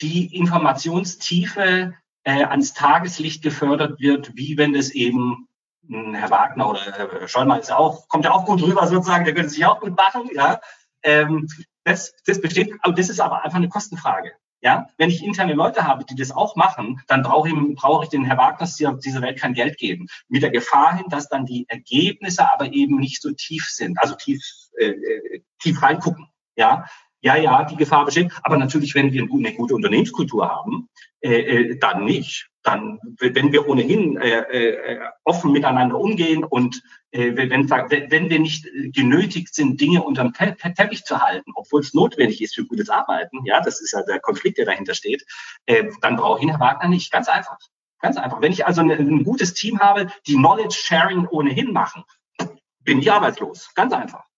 die Informationstiefe äh, ans Tageslicht gefördert wird, wie wenn es eben Herr Wagner oder Herr Schollmann ist auch, kommt ja auch gut rüber sozusagen, der könnte sich auch gut machen, ja. Ähm, das, das besteht, aber das ist aber einfach eine Kostenfrage. Ja, wenn ich interne Leute habe, die das auch machen, dann brauche ich, brauche ich den Herr Wagner dieser Welt kein Geld geben. Mit der Gefahr hin, dass dann die Ergebnisse aber eben nicht so tief sind, also tief, äh, äh tief reingucken. Ja, ja, ja, die Gefahr besteht. Aber natürlich, wenn wir eine gute Unternehmenskultur haben, äh, äh, dann nicht. Dann, wenn wir ohnehin äh, äh, offen miteinander umgehen und äh, wenn, wenn wir nicht genötigt sind, Dinge unterm Te Teppich zu halten, obwohl es notwendig ist für gutes Arbeiten, ja, das ist ja der Konflikt, der dahinter steht, äh, dann brauche ich Herr Wagner nicht. Ganz einfach. Ganz einfach. Wenn ich also ein, ein gutes Team habe, die Knowledge Sharing ohnehin machen, bin ich arbeitslos. Ganz einfach.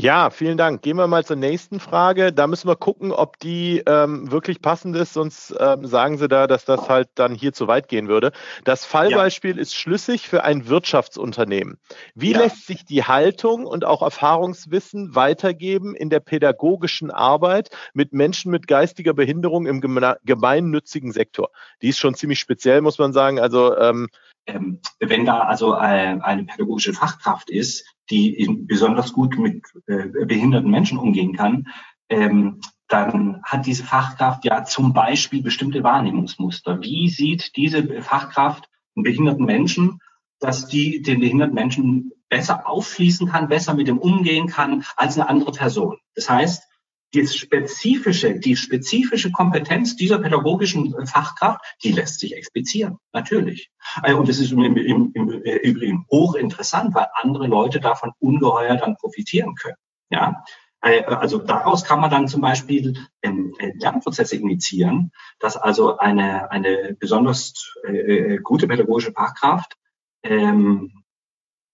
Ja, vielen Dank. Gehen wir mal zur nächsten Frage. Da müssen wir gucken, ob die ähm, wirklich passend ist, sonst ähm, sagen Sie da, dass das halt dann hier zu weit gehen würde. Das Fallbeispiel ja. ist schlüssig für ein Wirtschaftsunternehmen. Wie ja. lässt sich die Haltung und auch Erfahrungswissen weitergeben in der pädagogischen Arbeit mit Menschen mit geistiger Behinderung im gemeinnützigen Sektor? Die ist schon ziemlich speziell, muss man sagen. Also ähm, ähm, wenn da also äh, eine pädagogische Fachkraft ist, die besonders gut mit äh, behinderten Menschen umgehen kann, ähm, dann hat diese Fachkraft ja zum Beispiel bestimmte Wahrnehmungsmuster. Wie sieht diese Fachkraft einen behinderten Menschen, dass die den behinderten Menschen besser aufschließen kann, besser mit dem umgehen kann als eine andere Person? Das heißt, die spezifische, die spezifische Kompetenz dieser pädagogischen Fachkraft, die lässt sich explizieren, natürlich. Äh, und das ist im, im, im Übrigen hochinteressant, weil andere Leute davon ungeheuer dann profitieren können. Ja, äh, also daraus kann man dann zum Beispiel ähm, Lernprozesse initiieren, dass also eine, eine besonders äh, gute pädagogische Fachkraft ähm,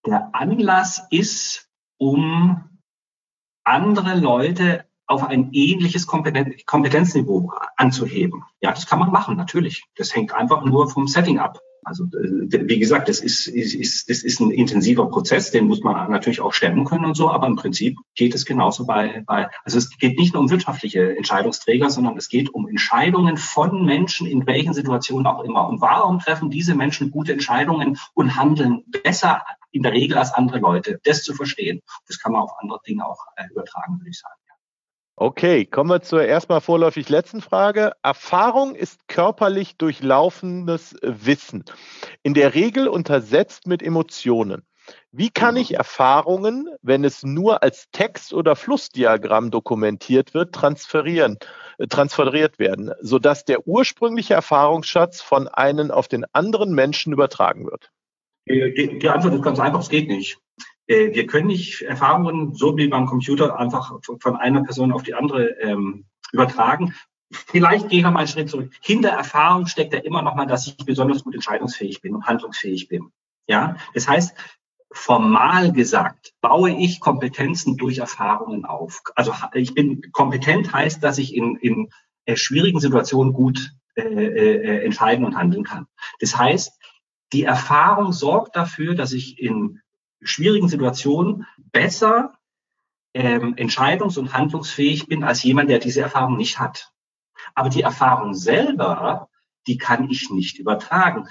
der Anlass ist, um andere Leute auf ein ähnliches Kompetenzniveau anzuheben. Ja, das kann man machen, natürlich. Das hängt einfach nur vom Setting ab. Also äh, wie gesagt, das ist, ist, das ist ein intensiver Prozess, den muss man natürlich auch stemmen können und so, aber im Prinzip geht es genauso bei, bei also es geht nicht nur um wirtschaftliche Entscheidungsträger, sondern es geht um Entscheidungen von Menschen in welchen Situationen auch immer. Und warum treffen diese Menschen gute Entscheidungen und handeln besser in der Regel als andere Leute? Das zu verstehen, das kann man auf andere Dinge auch äh, übertragen, würde ich sagen. Okay, kommen wir zur erstmal vorläufig letzten Frage. Erfahrung ist körperlich durchlaufendes Wissen, in der Regel untersetzt mit Emotionen. Wie kann ich Erfahrungen, wenn es nur als Text- oder Flussdiagramm dokumentiert wird, transferieren, äh, transferiert werden, sodass der ursprüngliche Erfahrungsschatz von einem auf den anderen Menschen übertragen wird? Die, die Antwort ist ganz einfach, es geht nicht. Äh, wir können nicht Erfahrungen so wie beim Computer einfach von einer Person auf die andere ähm, übertragen. Vielleicht gehe ich noch mal einen Schritt zurück. Hinter Erfahrung steckt ja immer noch mal, dass ich besonders gut entscheidungsfähig bin und handlungsfähig bin. Ja, das heißt, formal gesagt, baue ich Kompetenzen durch Erfahrungen auf. Also ich bin kompetent heißt, dass ich in, in äh, schwierigen Situationen gut äh, äh, entscheiden und handeln kann. Das heißt, die Erfahrung sorgt dafür, dass ich in schwierigen Situationen besser ähm, entscheidungs- und handlungsfähig bin als jemand, der diese Erfahrung nicht hat. Aber die Erfahrung selber, die kann ich nicht übertragen.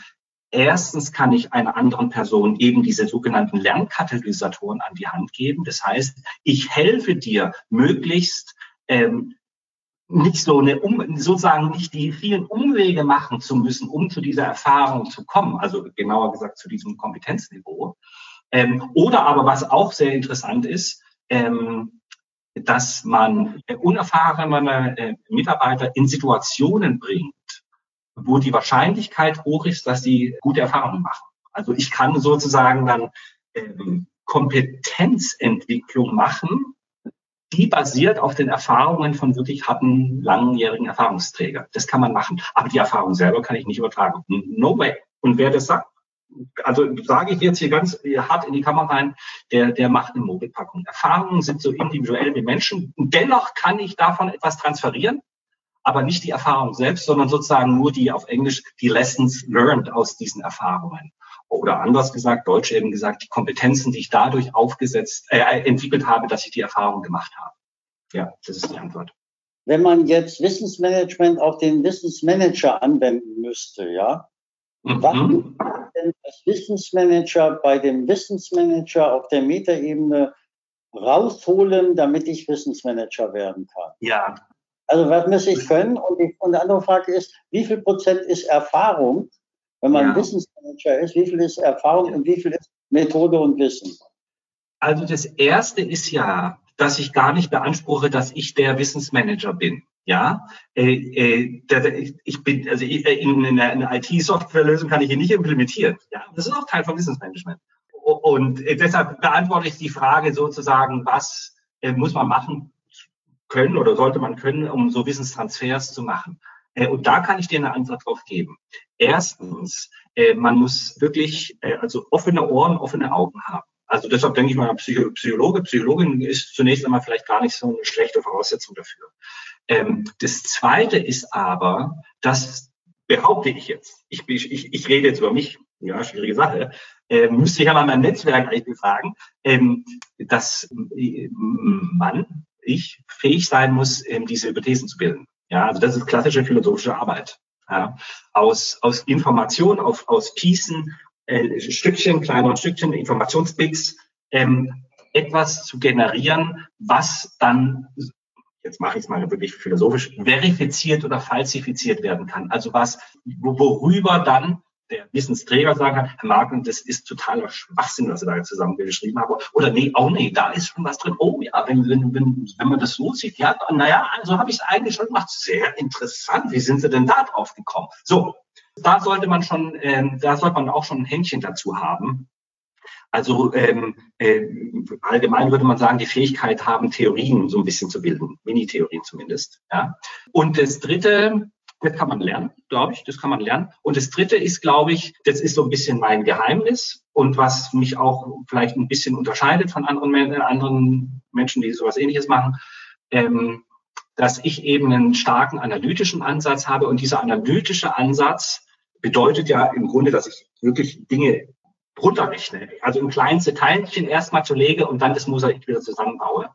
Erstens kann ich einer anderen Person eben diese sogenannten Lernkatalysatoren an die Hand geben. Das heißt, ich helfe dir möglichst ähm, nicht so eine, um, sozusagen nicht die vielen Umwege machen zu müssen, um zu dieser Erfahrung zu kommen. Also genauer gesagt zu diesem Kompetenzniveau, ähm, oder aber was auch sehr interessant ist, ähm, dass man unerfahrene äh, Mitarbeiter in Situationen bringt, wo die Wahrscheinlichkeit hoch ist, dass sie gute Erfahrungen machen. Also ich kann sozusagen dann ähm, Kompetenzentwicklung machen, die basiert auf den Erfahrungen von wirklich harten, langjährigen Erfahrungsträgern. Das kann man machen. Aber die Erfahrung selber kann ich nicht übertragen. No way. Und wer das sagt, also sage ich jetzt hier ganz hart in die Kamera rein, der, der macht eine Mogelpackung. Erfahrungen sind so individuell wie Menschen. Dennoch kann ich davon etwas transferieren, aber nicht die Erfahrung selbst, sondern sozusagen nur die auf Englisch die Lessons learned aus diesen Erfahrungen. Oder anders gesagt, Deutsch eben gesagt, die Kompetenzen, die ich dadurch aufgesetzt, äh, entwickelt habe, dass ich die Erfahrung gemacht habe. Ja, das ist die Antwort. Wenn man jetzt Wissensmanagement auf den Wissensmanager anwenden müsste, ja, Mhm. Was denn als Wissensmanager bei dem Wissensmanager auf der Metaebene rausholen, damit ich Wissensmanager werden kann? Ja. Also was muss ich können? Und die, und die andere Frage ist, wie viel Prozent ist Erfahrung, wenn man ja. Wissensmanager ist, wie viel ist Erfahrung und wie viel ist Methode und Wissen? Also das erste ist ja, dass ich gar nicht beanspruche, dass ich der Wissensmanager bin. Ja, äh, äh, ich bin, also äh, in einer IT-Softwarelösung kann ich ihn nicht implementieren. Ja, das ist auch Teil vom Wissensmanagement. Und äh, deshalb beantworte ich die Frage sozusagen, was äh, muss man machen können oder sollte man können, um so Wissenstransfers zu machen? Äh, und da kann ich dir eine Antwort drauf geben. Erstens, man muss wirklich also offene Ohren, offene Augen haben. Also deshalb denke ich mal, Psychologe, Psychologin ist zunächst einmal vielleicht gar nicht so eine schlechte Voraussetzung dafür. Ähm, das Zweite ist aber, das behaupte ich jetzt, ich, ich, ich rede jetzt über mich, ja, schwierige Sache, äh, müsste ich mal mein Netzwerk eigentlich befragen, ähm, dass äh, man, ich, fähig sein muss, ähm, diese Hypothesen zu bilden. Ja, also das ist klassische philosophische Arbeit. Ja, aus, aus Information, auf, aus Pießen, äh, Stückchen, kleineren Stückchen, Informationsbits, ähm, etwas zu generieren, was dann, jetzt mache ich es mal wirklich philosophisch, verifiziert oder falsifiziert werden kann. Also was, worüber dann der Wissensträger sagen kann, Herr Marken, das ist totaler Schwachsinn, was Sie da zusammengeschrieben haben. Oder nee, oh nee, da ist schon was drin. Oh ja, wenn, wenn, wenn, wenn man das so sieht, ja, naja, also habe ich es eigentlich schon gemacht. Sehr interessant. Wie sind Sie denn da drauf gekommen? So, da sollte man schon, ähm, da sollte man auch schon ein Händchen dazu haben. Also ähm, äh, allgemein würde man sagen, die Fähigkeit haben, Theorien so ein bisschen zu bilden, Mini-Theorien zumindest. Ja. Und das Dritte, das kann man lernen, glaube ich, das kann man lernen. Und das Dritte ist, glaube ich, das ist so ein bisschen mein Geheimnis und was mich auch vielleicht ein bisschen unterscheidet von anderen, äh, anderen Menschen, die sowas Ähnliches machen. Ähm, dass ich eben einen starken analytischen Ansatz habe. Und dieser analytische Ansatz bedeutet ja im Grunde, dass ich wirklich Dinge runterrechne. Also in kleinste Teilchen erstmal zu lege und dann das Mosaik wieder zusammenbaue.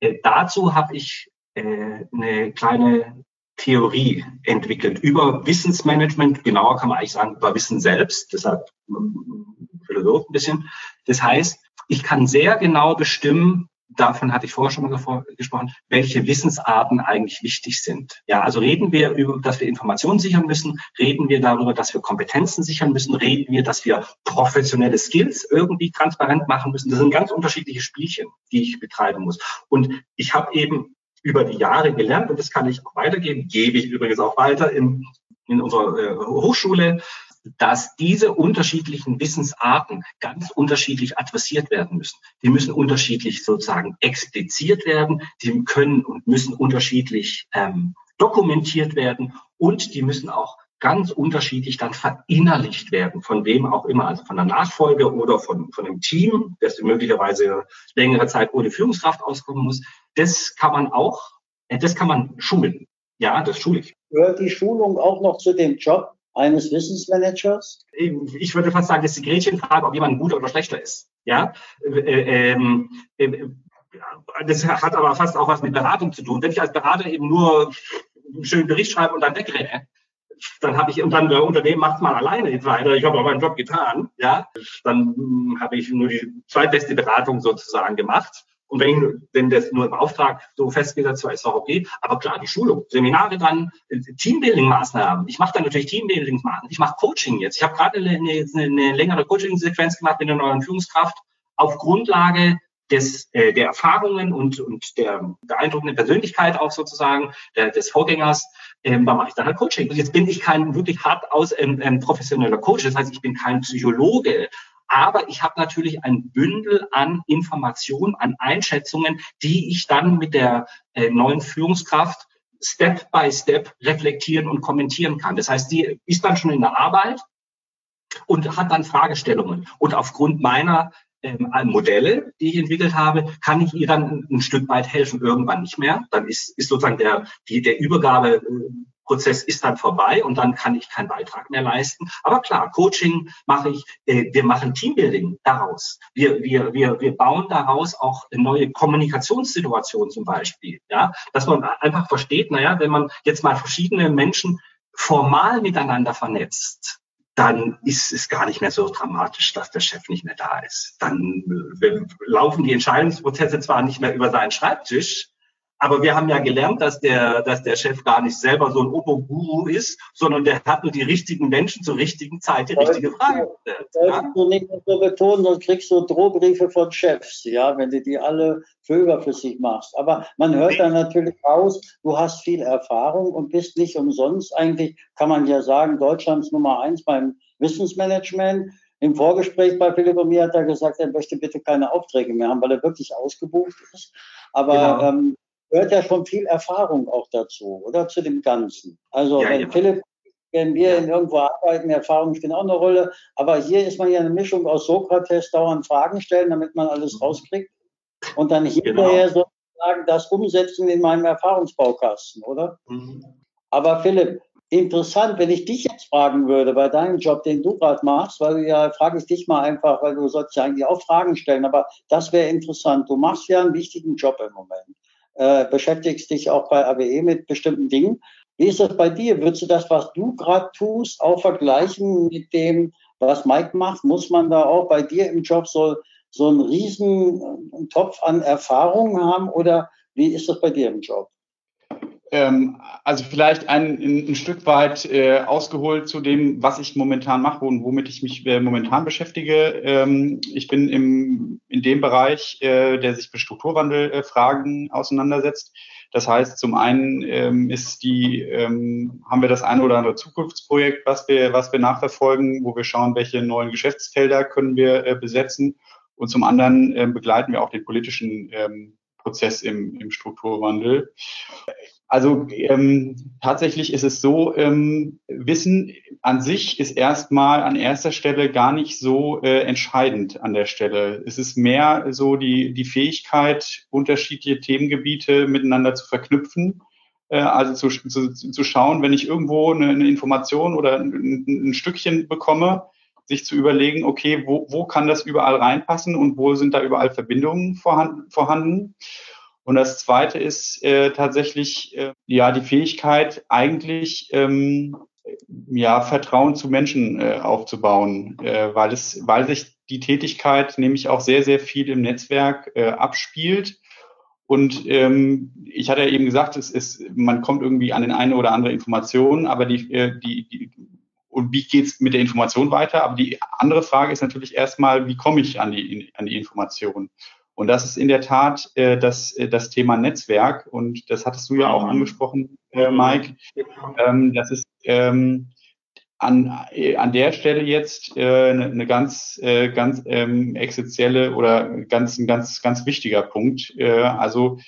Äh, dazu habe ich äh, eine kleine Theorie entwickelt über Wissensmanagement. Genauer kann man eigentlich sagen über Wissen selbst. Deshalb ähm, Philosoph ein bisschen. Das heißt, ich kann sehr genau bestimmen, davon hatte ich vorher schon mal gesprochen, welche Wissensarten eigentlich wichtig sind. Ja, also reden wir über, dass wir Informationen sichern müssen, reden wir darüber, dass wir Kompetenzen sichern müssen, reden wir, dass wir professionelle Skills irgendwie transparent machen müssen. Das sind ganz unterschiedliche Spielchen, die ich betreiben muss. Und ich habe eben über die Jahre gelernt, und das kann ich auch weitergeben, gebe ich übrigens auch weiter in, in unserer äh, Hochschule, dass diese unterschiedlichen Wissensarten ganz unterschiedlich adressiert werden müssen. Die müssen unterschiedlich sozusagen expliziert werden, die können und müssen unterschiedlich ähm, dokumentiert werden und die müssen auch ganz unterschiedlich dann verinnerlicht werden, von wem auch immer, also von der Nachfolge oder von, von einem Team, das möglicherweise längere Zeit ohne Führungskraft auskommen muss. Das kann man auch, äh, das kann man schulen. Ja, das schule ich. Gehört die Schulung auch noch zu dem Job? Eines Wissensmanagers? Ich würde fast sagen, das ist die Gretchenfrage, ob jemand guter oder schlechter ist. Ja, äh, ähm, äh, das hat aber fast auch was mit Beratung zu tun. Wenn ich als Berater eben nur einen schönen Bericht schreibe und dann wegrenne, dann habe ich und dann der Unternehmen macht mal alleine weiter. Ich habe aber meinen Job getan, ja. Dann habe ich nur die zweitbeste Beratung sozusagen gemacht. Und wenn, wenn das nur im Auftrag so festgesetzt war, ist auch okay. Aber klar, die Schulung, Seminare dann, Teambuilding-Maßnahmen. Ich mache dann natürlich Teambuilding-Maßnahmen. Ich mache Coaching jetzt. Ich habe gerade eine, eine, eine längere Coaching-Sequenz gemacht mit einer neuen Führungskraft auf Grundlage des, äh, der Erfahrungen und, und der beeindruckenden Persönlichkeit auch sozusagen der, des Vorgängers, ähm, da mache ich dann halt Coaching. Und jetzt bin ich kein wirklich hart aus ähm, ähm, professioneller Coach, das heißt, ich bin kein Psychologe, aber ich habe natürlich ein Bündel an Informationen, an Einschätzungen, die ich dann mit der äh, neuen Führungskraft Step by Step reflektieren und kommentieren kann. Das heißt, die ist dann schon in der Arbeit und hat dann Fragestellungen. Und aufgrund meiner ähm, Modelle, die ich entwickelt habe, kann ich ihr dann ein Stück weit helfen. Irgendwann nicht mehr. Dann ist, ist sozusagen der, die, der Übergabe äh, Prozess ist dann vorbei und dann kann ich keinen Beitrag mehr leisten. Aber klar, Coaching mache ich, äh, wir machen Teambuilding daraus. Wir, wir, wir, wir bauen daraus auch neue Kommunikationssituationen zum Beispiel. Ja, dass man einfach versteht, naja, wenn man jetzt mal verschiedene Menschen formal miteinander vernetzt, dann ist es gar nicht mehr so dramatisch, dass der Chef nicht mehr da ist. Dann äh, laufen die Entscheidungsprozesse zwar nicht mehr über seinen Schreibtisch, aber wir haben ja gelernt, dass der, dass der Chef gar nicht selber so ein Opo-Guru ist, sondern der hat nur die richtigen Menschen zur richtigen Zeit die richtige Frage gestellt. Ja? du nicht so betonen, sonst kriegst du Drohbriefe von Chefs, ja, wenn du die alle für überflüssig machst. Aber man hört dann natürlich raus, du hast viel Erfahrung und bist nicht umsonst eigentlich, kann man ja sagen, Deutschlands Nummer eins beim Wissensmanagement. Im Vorgespräch bei Philipp und mir hat er gesagt, er möchte bitte keine Aufträge mehr haben, weil er wirklich ausgebucht ist. Aber genau. ähm, gehört ja schon viel Erfahrung auch dazu, oder zu dem Ganzen. Also ja, wenn ja. Philipp, wenn wir ja. in irgendwo arbeiten, Erfahrung spielt auch eine Rolle. Aber hier ist man ja eine Mischung aus Sokrates, dauernd Fragen stellen, damit man alles mhm. rauskriegt. Und dann hinterher genau. sozusagen das umsetzen in meinem Erfahrungsbaukasten, oder? Mhm. Aber Philipp, interessant, wenn ich dich jetzt fragen würde bei deinem Job, den du gerade machst, weil du ja, frage ich dich mal einfach, weil du sollst ja eigentlich auch Fragen stellen, aber das wäre interessant. Du machst ja einen wichtigen Job im Moment äh, beschäftigst dich auch bei AWE mit bestimmten Dingen. Wie ist das bei dir? Würdest du das, was du gerade tust, auch vergleichen mit dem, was Mike macht? Muss man da auch bei dir im Job so, so einen riesen äh, Topf an Erfahrungen haben oder wie ist das bei dir im Job? Ähm, also vielleicht ein, ein Stück weit äh, ausgeholt zu dem, was ich momentan mache und womit ich mich äh, momentan beschäftige. Ähm, ich bin im, in dem Bereich, äh, der sich mit Strukturwandelfragen auseinandersetzt. Das heißt, zum einen ähm, ist die, ähm, haben wir das eine oder andere Zukunftsprojekt, was wir, was wir nachverfolgen, wo wir schauen, welche neuen Geschäftsfelder können wir äh, besetzen. Und zum anderen äh, begleiten wir auch den politischen ähm, Prozess im, im Strukturwandel. Also ähm, tatsächlich ist es so, ähm, Wissen an sich ist erstmal an erster Stelle gar nicht so äh, entscheidend an der Stelle. Es ist mehr so die, die Fähigkeit, unterschiedliche Themengebiete miteinander zu verknüpfen. Äh, also zu, zu, zu schauen, wenn ich irgendwo eine, eine Information oder ein, ein, Stückchen bekomme, sich zu überlegen, okay, wo, wo kann das überall reinpassen und wo sind da überall Verbindungen vorhanden. vorhanden. Und das Zweite ist äh, tatsächlich äh, ja die Fähigkeit, eigentlich ähm, ja Vertrauen zu Menschen äh, aufzubauen, äh, weil es, weil sich die Tätigkeit nämlich auch sehr sehr viel im Netzwerk äh, abspielt. Und ähm, ich hatte ja eben gesagt, es ist, man kommt irgendwie an den eine oder andere Information, aber die, äh, die, die und wie geht's mit der Information weiter? Aber die andere Frage ist natürlich erstmal, wie komme ich an die, an die Information? Und das ist in der Tat äh, das, äh, das Thema Netzwerk. Und das hattest du ja auch mhm. angesprochen, äh, Mike. Ähm, das ist ähm, an, äh, an der Stelle jetzt äh, eine, eine ganz, äh, ganz ähm, essentielle oder ganz, ein ganz, ganz wichtiger Punkt. Äh, also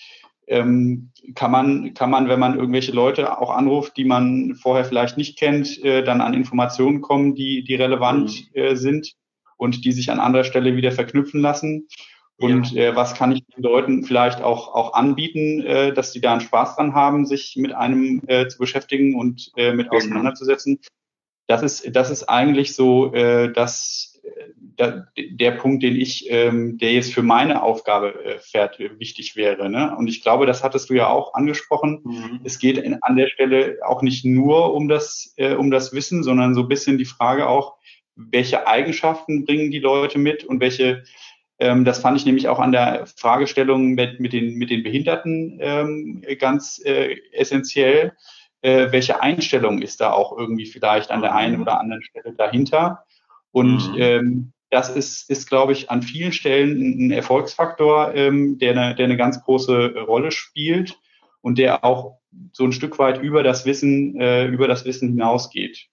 ähm, kann man, kann man, wenn man irgendwelche Leute auch anruft, die man vorher vielleicht nicht kennt, äh, dann an Informationen kommen, die, die relevant mhm. äh, sind und die sich an anderer Stelle wieder verknüpfen lassen. Und ja. äh, was kann ich den Leuten vielleicht auch, auch anbieten, äh, dass die da einen Spaß dran haben, sich mit einem äh, zu beschäftigen und äh, mit genau. auseinanderzusetzen. Das ist, das ist eigentlich so äh, das, äh, der, Punkt, den ich, ähm, der jetzt für meine Aufgabe äh, fährt, äh, wichtig wäre. Ne? Und ich glaube, das hattest du ja auch angesprochen. Mhm. Es geht in, an der Stelle auch nicht nur um das, äh, um das Wissen, sondern so ein bisschen die Frage auch, welche Eigenschaften bringen die Leute mit und welche ähm, das fand ich nämlich auch an der Fragestellung mit, mit, den, mit den Behinderten ähm, ganz äh, essentiell. Äh, welche Einstellung ist da auch irgendwie vielleicht an der einen mhm. oder anderen Stelle dahinter? Und mhm. ähm, das ist, ist glaube ich, an vielen Stellen ein Erfolgsfaktor, ähm, der, eine, der eine ganz große Rolle spielt und der auch so ein Stück weit über das Wissen, äh, über das Wissen hinausgeht.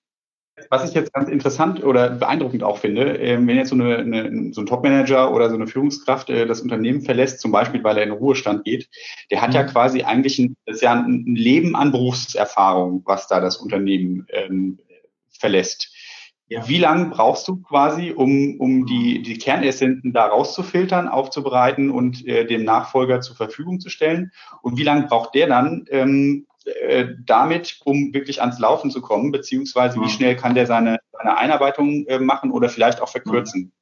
Was ich jetzt ganz interessant oder beeindruckend auch finde, äh, wenn jetzt so, eine, eine, so ein Topmanager oder so eine Führungskraft äh, das Unternehmen verlässt, zum Beispiel weil er in den Ruhestand geht, der hat mhm. ja quasi eigentlich ein, das ist ja ein Leben an Berufserfahrung, was da das Unternehmen ähm, verlässt. Ja. Wie lange brauchst du quasi, um, um die, die Kernessenzen da rauszufiltern, aufzubereiten und äh, dem Nachfolger zur Verfügung zu stellen? Und wie lange braucht der dann, ähm, äh, damit, um wirklich ans Laufen zu kommen, beziehungsweise wie schnell kann der seine, seine Einarbeitung äh, machen oder vielleicht auch verkürzen?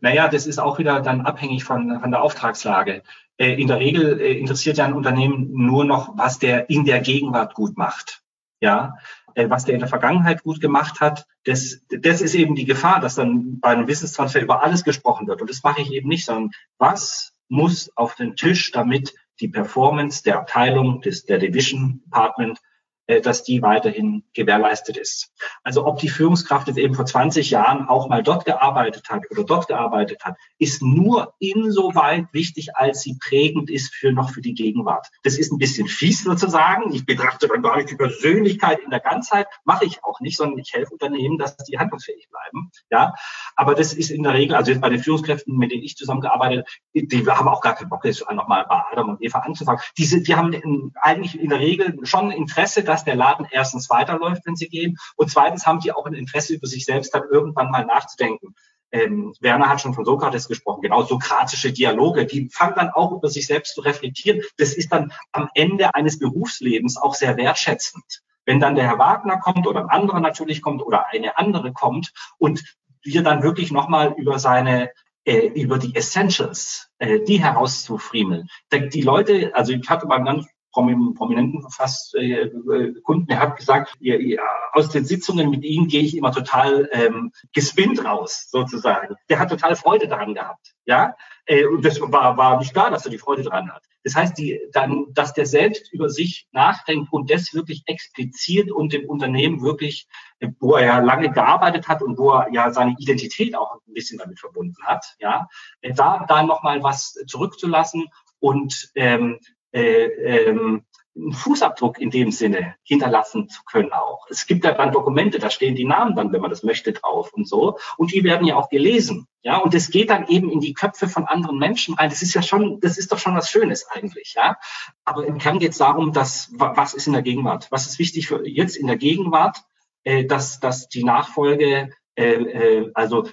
Naja, das ist auch wieder dann abhängig von, von der Auftragslage. Äh, in der Regel äh, interessiert ja ein Unternehmen nur noch, was der in der Gegenwart gut macht. ja, was der in der Vergangenheit gut gemacht hat, das, das ist eben die Gefahr, dass dann bei einem Wissenstransfer über alles gesprochen wird. Und das mache ich eben nicht, sondern was muss auf den Tisch, damit die Performance der Abteilung, des, der Division Department äh, dass die weiterhin gewährleistet ist. Also ob die Führungskraft jetzt eben vor 20 Jahren auch mal dort gearbeitet hat oder dort gearbeitet hat, ist nur insoweit wichtig, als sie prägend ist für noch für die Gegenwart. Das ist ein bisschen fies sozusagen. Ich betrachte dann gar nicht die Persönlichkeit in der Ganzheit, mache ich auch nicht, sondern ich helfe Unternehmen, dass die handlungsfähig bleiben. Ja, aber das ist in der Regel, also jetzt bei den Führungskräften, mit denen ich zusammengearbeitet, die, die haben auch gar keinen Bock, jetzt nochmal bei Adam und Eva anzufangen. Diese, die haben eigentlich in der Regel schon Interesse, dass der Laden erstens weiterläuft, wenn sie gehen. Und zweitens haben die auch ein Interesse über sich selbst dann irgendwann mal nachzudenken. Ähm, Werner hat schon von Sokrates gesprochen, genau, sokratische Dialoge, die fangen dann auch über sich selbst zu reflektieren. Das ist dann am Ende eines Berufslebens auch sehr wertschätzend. Wenn dann der Herr Wagner kommt oder ein anderer natürlich kommt oder eine andere kommt und wir dann wirklich nochmal über seine äh, über die Essentials, äh, die herauszufriemeln. Die Leute, also ich hatte beim prominenten fast äh, äh, Kunden, der hat gesagt, ja, ja, aus den Sitzungen mit ihm gehe ich immer total ähm, gespinnt raus, sozusagen. Der hat total Freude daran gehabt. Ja, äh, und das war, war nicht klar, dass er die Freude daran hat. Das heißt, die, dann, dass der selbst über sich nachdenkt und das wirklich expliziert und dem Unternehmen wirklich, äh, wo er ja lange gearbeitet hat und wo er ja seine Identität auch ein bisschen damit verbunden hat, ja, äh, da, da nochmal was zurückzulassen und ähm, äh, ähm, einen Fußabdruck in dem Sinne hinterlassen zu können auch. Es gibt ja dann Dokumente, da stehen die Namen dann, wenn man das möchte, drauf und so. Und die werden ja auch gelesen. Ja, und das geht dann eben in die Köpfe von anderen Menschen rein. Das ist ja schon, das ist doch schon was Schönes eigentlich, ja. Aber im Kern geht es darum, dass, was ist in der Gegenwart? Was ist wichtig für jetzt in der Gegenwart? Äh, dass, dass die Nachfolge, äh, äh, also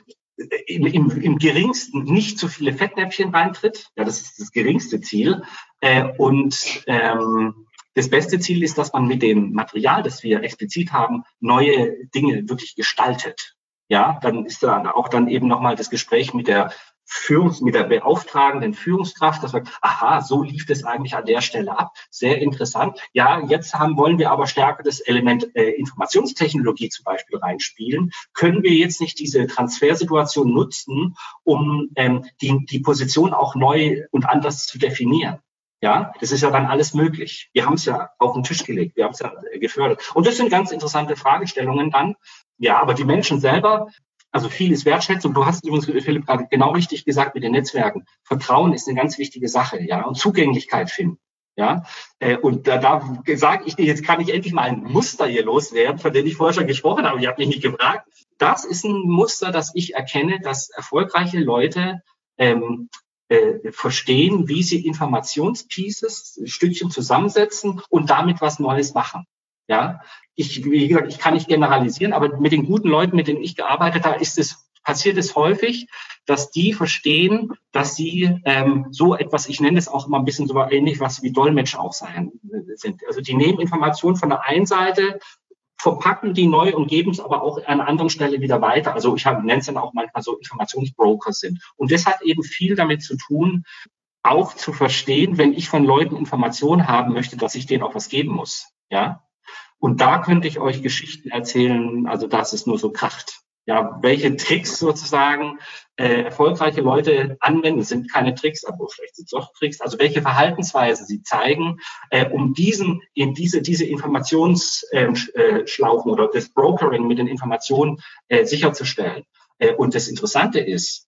im, im, im geringsten nicht zu viele Fettnäpfchen reintritt. Ja, das ist das geringste Ziel. Äh, und ähm, das beste Ziel ist, dass man mit dem Material, das wir explizit haben, neue Dinge wirklich gestaltet. Ja, dann ist da auch dann eben nochmal das Gespräch mit der Führungs-, mit der beauftragenden Führungskraft, dass man, aha, so lief das eigentlich an der Stelle ab. Sehr interessant. Ja, jetzt haben, wollen wir aber stärker das Element äh, Informationstechnologie zum Beispiel reinspielen. Können wir jetzt nicht diese Transfersituation nutzen, um ähm, die, die Position auch neu und anders zu definieren? Ja, das ist ja dann alles möglich. Wir haben es ja auf den Tisch gelegt, wir haben es ja gefördert. Und das sind ganz interessante Fragestellungen dann. Ja, aber die Menschen selber also viel ist Wertschätzung. Du hast übrigens, Philipp, gerade genau richtig gesagt mit den Netzwerken. Vertrauen ist eine ganz wichtige Sache, ja, und Zugänglichkeit finden. Ja, äh, und da, da sage ich dir, jetzt kann ich endlich mal ein Muster hier loswerden, von dem ich vorher schon gesprochen habe. Ich habe mich nicht gefragt. Das ist ein Muster, das ich erkenne, dass erfolgreiche Leute ähm, äh, verstehen, wie sie Informationspieces, Stückchen zusammensetzen und damit was Neues machen. Ja, ich, wie gesagt, ich kann nicht generalisieren, aber mit den guten Leuten, mit denen ich gearbeitet habe, ist es passiert es häufig, dass die verstehen, dass sie ähm, so etwas, ich nenne es auch immer ein bisschen so ähnlich, was wie Dolmetscher auch sein sind. Also die nehmen Informationen von der einen Seite, verpacken die neu und geben es aber auch an einer anderen Stelle wieder weiter. Also ich nenne es dann auch manchmal so Informationsbroker sind. Und das hat eben viel damit zu tun, auch zu verstehen, wenn ich von Leuten Informationen haben möchte, dass ich denen auch was geben muss. Ja, und da könnte ich euch Geschichten erzählen, also dass es nur so kracht. Ja, welche Tricks sozusagen äh, erfolgreiche Leute anwenden, sind keine Tricks, aber vielleicht sind es doch Tricks, also welche Verhaltensweise sie zeigen, äh, um diesen, in diese, diese Informationsschlaufen äh, oder das Brokering mit den Informationen äh, sicherzustellen. Äh, und das Interessante ist,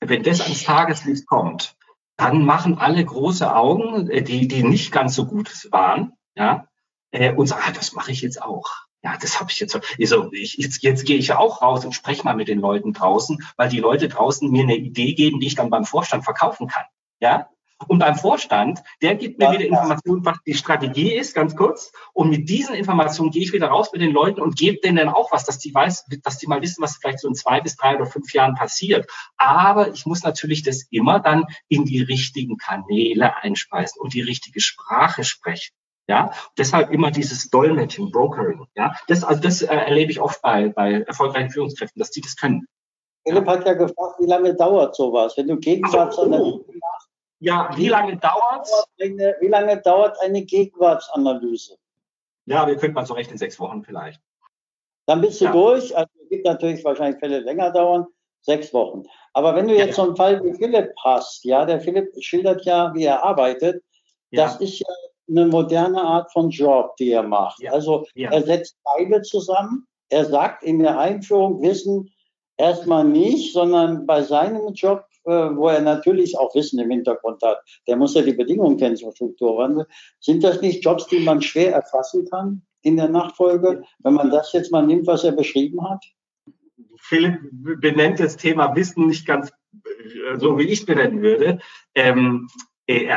wenn das ans Tageslicht kommt, dann machen alle große Augen, äh, die, die nicht ganz so gut waren, ja, äh, und sagen, ah, das mache ich jetzt auch. Ja, das habe ich jetzt. Also ich, jetzt, jetzt gehe ich ja auch raus und spreche mal mit den Leuten draußen, weil die Leute draußen mir eine Idee geben, die ich dann beim Vorstand verkaufen kann. Ja, und beim Vorstand, der gibt mir wieder Informationen, was die Strategie ist, ganz kurz. Und mit diesen Informationen gehe ich wieder raus mit den Leuten und gebe denen dann auch was, dass die weiß, dass die mal wissen, was vielleicht so in zwei bis drei oder fünf Jahren passiert. Aber ich muss natürlich das immer dann in die richtigen Kanäle einspeisen und die richtige Sprache sprechen. Ja, deshalb immer dieses Dolmetschen, Brokering. Ja, das, also das äh, erlebe ich oft bei, bei erfolgreichen Führungskräften, dass die das können. Philipp hat ja gefragt, wie lange dauert sowas? Wenn du Gegenwartsanalyse so, oh. Ja, wie lange dauert Wie lange dauert eine Gegenwartsanalyse? Ja, wir könnten mal so recht in sechs Wochen vielleicht. Dann bist du ja. durch. Also es gibt natürlich wahrscheinlich Fälle länger dauern. Sechs Wochen. Aber wenn du jetzt so einen Fall wie Philipp hast, ja, der Philipp schildert ja, wie er arbeitet. Ja. Das ist ja eine moderne Art von Job, die er macht. Ja. Also ja. er setzt Teile zusammen. Er sagt in der Einführung Wissen erstmal nicht, sondern bei seinem Job, äh, wo er natürlich auch Wissen im Hintergrund hat, der muss ja die Bedingungen kennen zum Strukturwandel. Sind das nicht Jobs, die man schwer erfassen kann in der Nachfolge, wenn man das jetzt mal nimmt, was er beschrieben hat? Philipp benennt das Thema Wissen nicht ganz äh, so, wie ich benennen würde. Ähm, äh,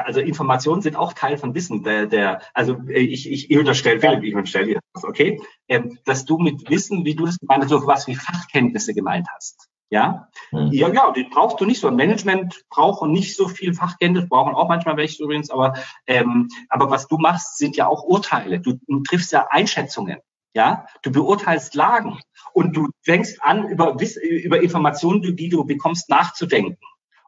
also Informationen sind auch Teil von Wissen. Der, der, also äh, ich, ich, ich unterstelle Philipp, ich unterstelle dir das, okay? Ähm, dass du mit Wissen, wie du das gemeint hast, so was wie Fachkenntnisse gemeint hast. Ja? Mhm. ja, ja, die brauchst du nicht so. Management braucht nicht so viel Fachkenntnis, brauchen auch manchmal welche übrigens, aber, ähm, aber was du machst, sind ja auch Urteile. Du, du triffst ja Einschätzungen. Ja, du beurteilst Lagen und du fängst an, über, über Informationen, die du bekommst, nachzudenken.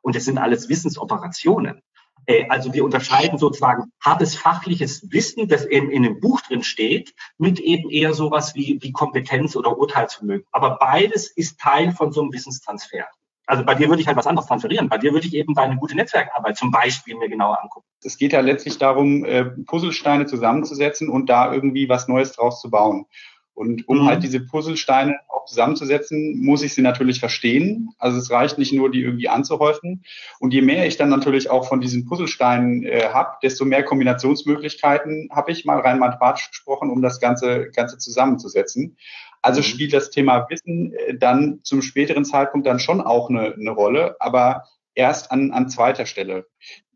Und es sind alles Wissensoperationen. Äh, also wir unterscheiden sozusagen hartes fachliches Wissen, das eben in einem Buch drin steht, mit eben eher sowas wie, wie Kompetenz oder Urteilsvermögen. Aber beides ist Teil von so einem Wissenstransfer. Also bei dir würde ich halt was anderes transferieren. Bei dir würde ich eben deine gute Netzwerkarbeit zum Beispiel mir genauer angucken. Es geht ja letztlich darum, äh, Puzzlesteine zusammenzusetzen und da irgendwie was Neues draus zu bauen. Und um mhm. halt diese Puzzlesteine auch zusammenzusetzen, muss ich sie natürlich verstehen. Also es reicht nicht nur, die irgendwie anzuhäufen. Und je mehr ich dann natürlich auch von diesen Puzzlesteinen äh, habe, desto mehr Kombinationsmöglichkeiten habe ich mal rein mathematisch gesprochen, um das Ganze, Ganze zusammenzusetzen. Also mhm. spielt das Thema Wissen äh, dann zum späteren Zeitpunkt dann schon auch eine, eine Rolle, aber erst an, an zweiter Stelle.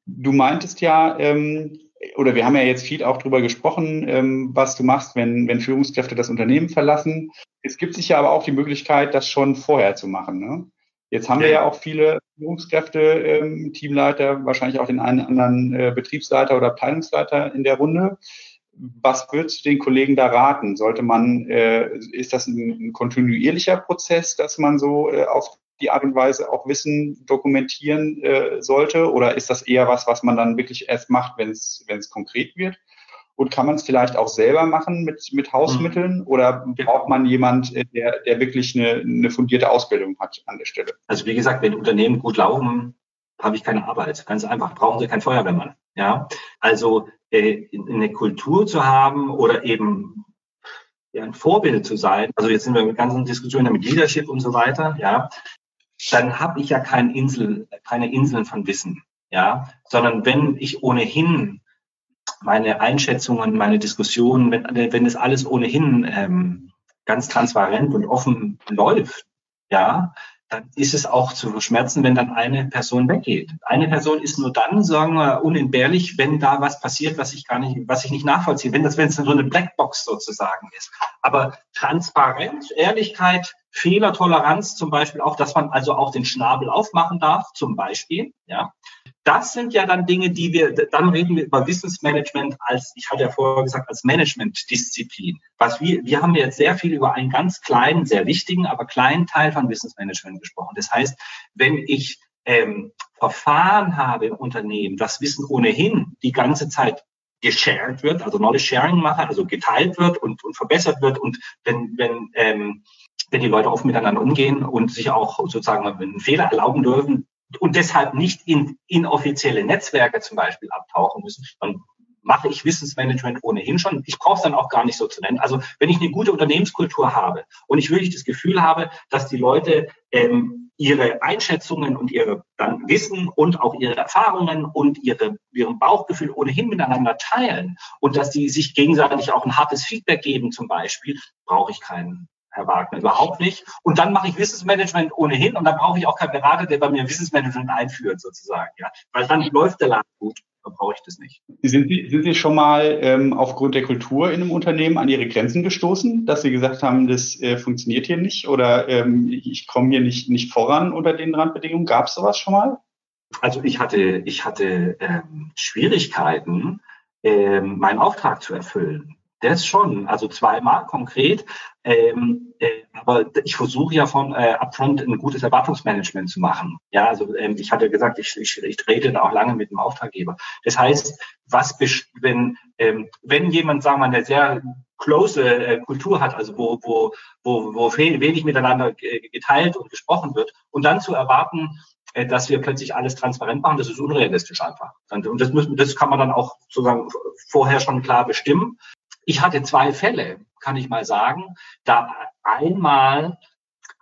Du meintest ja, ähm, oder wir haben ja jetzt viel auch drüber gesprochen, ähm, was du machst, wenn, wenn Führungskräfte das Unternehmen verlassen. Es gibt sich ja aber auch die Möglichkeit, das schon vorher zu machen. Ne? Jetzt haben wir ja auch viele Führungskräfte, ähm, Teamleiter, wahrscheinlich auch den einen anderen äh, Betriebsleiter oder Abteilungsleiter in der Runde. Was würdest du den Kollegen da raten? Sollte man, äh, ist das ein, ein kontinuierlicher Prozess, dass man so äh, auf die Art und Weise auch Wissen dokumentieren äh, sollte? Oder ist das eher was, was man dann wirklich erst macht, wenn es konkret wird? Und kann man es vielleicht auch selber machen mit, mit Hausmitteln? Mhm. Oder braucht man jemand, äh, der, der wirklich eine, eine fundierte Ausbildung hat an der Stelle? Also wie gesagt, wenn Unternehmen gut laufen, habe ich keine Arbeit. Ganz einfach. Brauchen Sie keinen Feuerwehrmann. Ja, also äh, eine Kultur zu haben oder eben ja, ein Vorbild zu sein. Also jetzt sind wir mit ganzen Diskussionen mit Leadership und so weiter. Ja, dann habe ich ja kein Insel, keine Inseln von Wissen, ja, sondern wenn ich ohnehin meine Einschätzungen, meine Diskussionen, wenn, wenn es alles ohnehin ähm, ganz transparent und offen läuft, ja, dann ist es auch zu verschmerzen, wenn dann eine Person weggeht. Eine Person ist nur dann, sagen wir, unentbehrlich, wenn da was passiert, was ich gar nicht, was ich nicht nachvollziehe, wenn das, wenn es so eine Blackbox sozusagen ist. Aber Transparenz, Ehrlichkeit, Fehlertoleranz zum Beispiel auch, dass man also auch den Schnabel aufmachen darf, zum Beispiel, ja. Das sind ja dann Dinge, die wir, dann reden wir über Wissensmanagement als, ich hatte ja vorher gesagt, als Managementdisziplin. Was wir, wir haben jetzt sehr viel über einen ganz kleinen, sehr wichtigen, aber kleinen Teil von Wissensmanagement gesprochen. Das heißt, wenn ich ähm, Verfahren habe im Unternehmen, das Wissen ohnehin die ganze Zeit geshared wird, also Knowledge Sharing mache, also geteilt wird und, und verbessert wird und wenn, wenn ähm, wenn die Leute offen miteinander umgehen und sich auch sozusagen einen Fehler erlauben dürfen und deshalb nicht in inoffizielle Netzwerke zum Beispiel abtauchen müssen, dann mache ich Wissensmanagement ohnehin schon. Ich brauche es dann auch gar nicht so zu nennen. Also wenn ich eine gute Unternehmenskultur habe und ich wirklich das Gefühl habe, dass die Leute ähm, ihre Einschätzungen und ihre dann Wissen und auch ihre Erfahrungen und ihre, ihren Bauchgefühl ohnehin miteinander teilen und dass die sich gegenseitig auch ein hartes Feedback geben zum Beispiel, brauche ich keinen Herr Wagner, überhaupt nicht. Und dann mache ich Wissensmanagement ohnehin und dann brauche ich auch keinen Berater, der bei mir Wissensmanagement einführt, sozusagen. Ja, weil dann läuft der Laden gut. Dann brauche ich das nicht. Sind Sie, sind Sie schon mal ähm, aufgrund der Kultur in einem Unternehmen an Ihre Grenzen gestoßen, dass Sie gesagt haben, das äh, funktioniert hier nicht oder ähm, ich komme hier nicht, nicht voran unter den Randbedingungen? Gab es sowas schon mal? Also ich hatte, ich hatte ähm, Schwierigkeiten, ähm, meinen Auftrag zu erfüllen. Das schon, also zweimal konkret. Ähm, äh, aber ich versuche ja von äh, upfront ein gutes Erwartungsmanagement zu machen. Ja, also ähm, ich hatte gesagt, ich, ich, ich rede da auch lange mit dem Auftraggeber. Das heißt, was wenn ähm, wenn jemand, sagen wir, eine sehr close äh, Kultur hat, also wo, wo, wo, wo wenig miteinander geteilt und gesprochen wird. Und dann zu erwarten, äh, dass wir plötzlich alles transparent machen, das ist unrealistisch einfach. Und das, müssen, das kann man dann auch sozusagen vorher schon klar bestimmen. Ich hatte zwei Fälle, kann ich mal sagen. Da einmal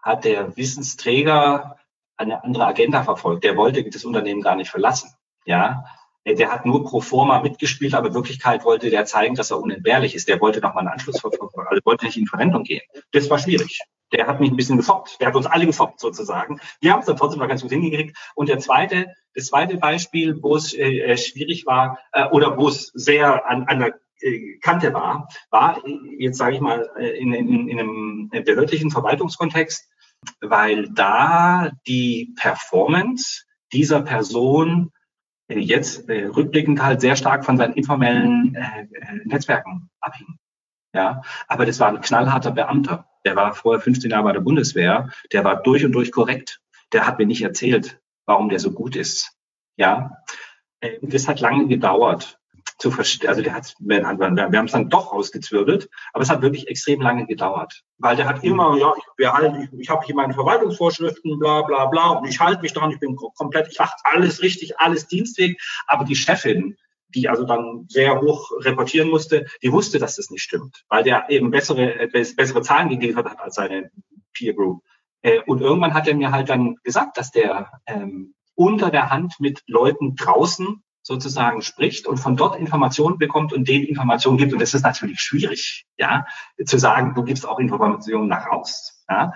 hat der Wissensträger eine andere Agenda verfolgt. Der wollte das Unternehmen gar nicht verlassen. Ja, der hat nur pro forma mitgespielt, aber in Wirklichkeit wollte der zeigen, dass er unentbehrlich ist. Der wollte noch mal einen Anschlussverfolgung, also wollte nicht in Verwendung gehen. Das war schwierig. Der hat mich ein bisschen gefoppt. Der hat uns alle gefoppt sozusagen. Wir haben es dann trotzdem noch ganz gut hingekriegt. Und der zweite, das zweite Beispiel, wo es äh, äh schwierig war äh, oder wo es sehr an, an der äh, Kante war, war jetzt sage ich mal äh, in, in, in einem behördlichen Verwaltungskontext, weil da die Performance dieser Person äh, jetzt rückblickend halt sehr stark von seinen informellen Netzwerken abhing. Ja, aber das war ein knallharter Beamter. Der war vorher 15 Jahre bei der Bundeswehr. Der war durch und durch korrekt. Der hat mir nicht erzählt, warum der so gut ist. Ja, das hat lange gedauert zu verstehen. Also der hat, wir, wir haben es dann doch rausgezwirbelt, aber es hat wirklich extrem lange gedauert, weil der hat mhm. immer, ja, ich, halten, ich, ich habe hier meine Verwaltungsvorschriften, bla bla bla, und ich halte mich dran, ich bin komplett, ich mache alles richtig, alles Dienstweg, aber die Chefin, die also dann sehr hoch reportieren musste, die wusste, dass das nicht stimmt, weil der eben bessere, äh, bessere Zahlen geliefert hat als seine Peer Group. Äh, und irgendwann hat er mir halt dann gesagt, dass der ähm, unter der Hand mit Leuten draußen sozusagen spricht und von dort Informationen bekommt und denen Informationen gibt. Und das ist natürlich schwierig, ja, zu sagen, du gibst auch Informationen nach raus. Ja.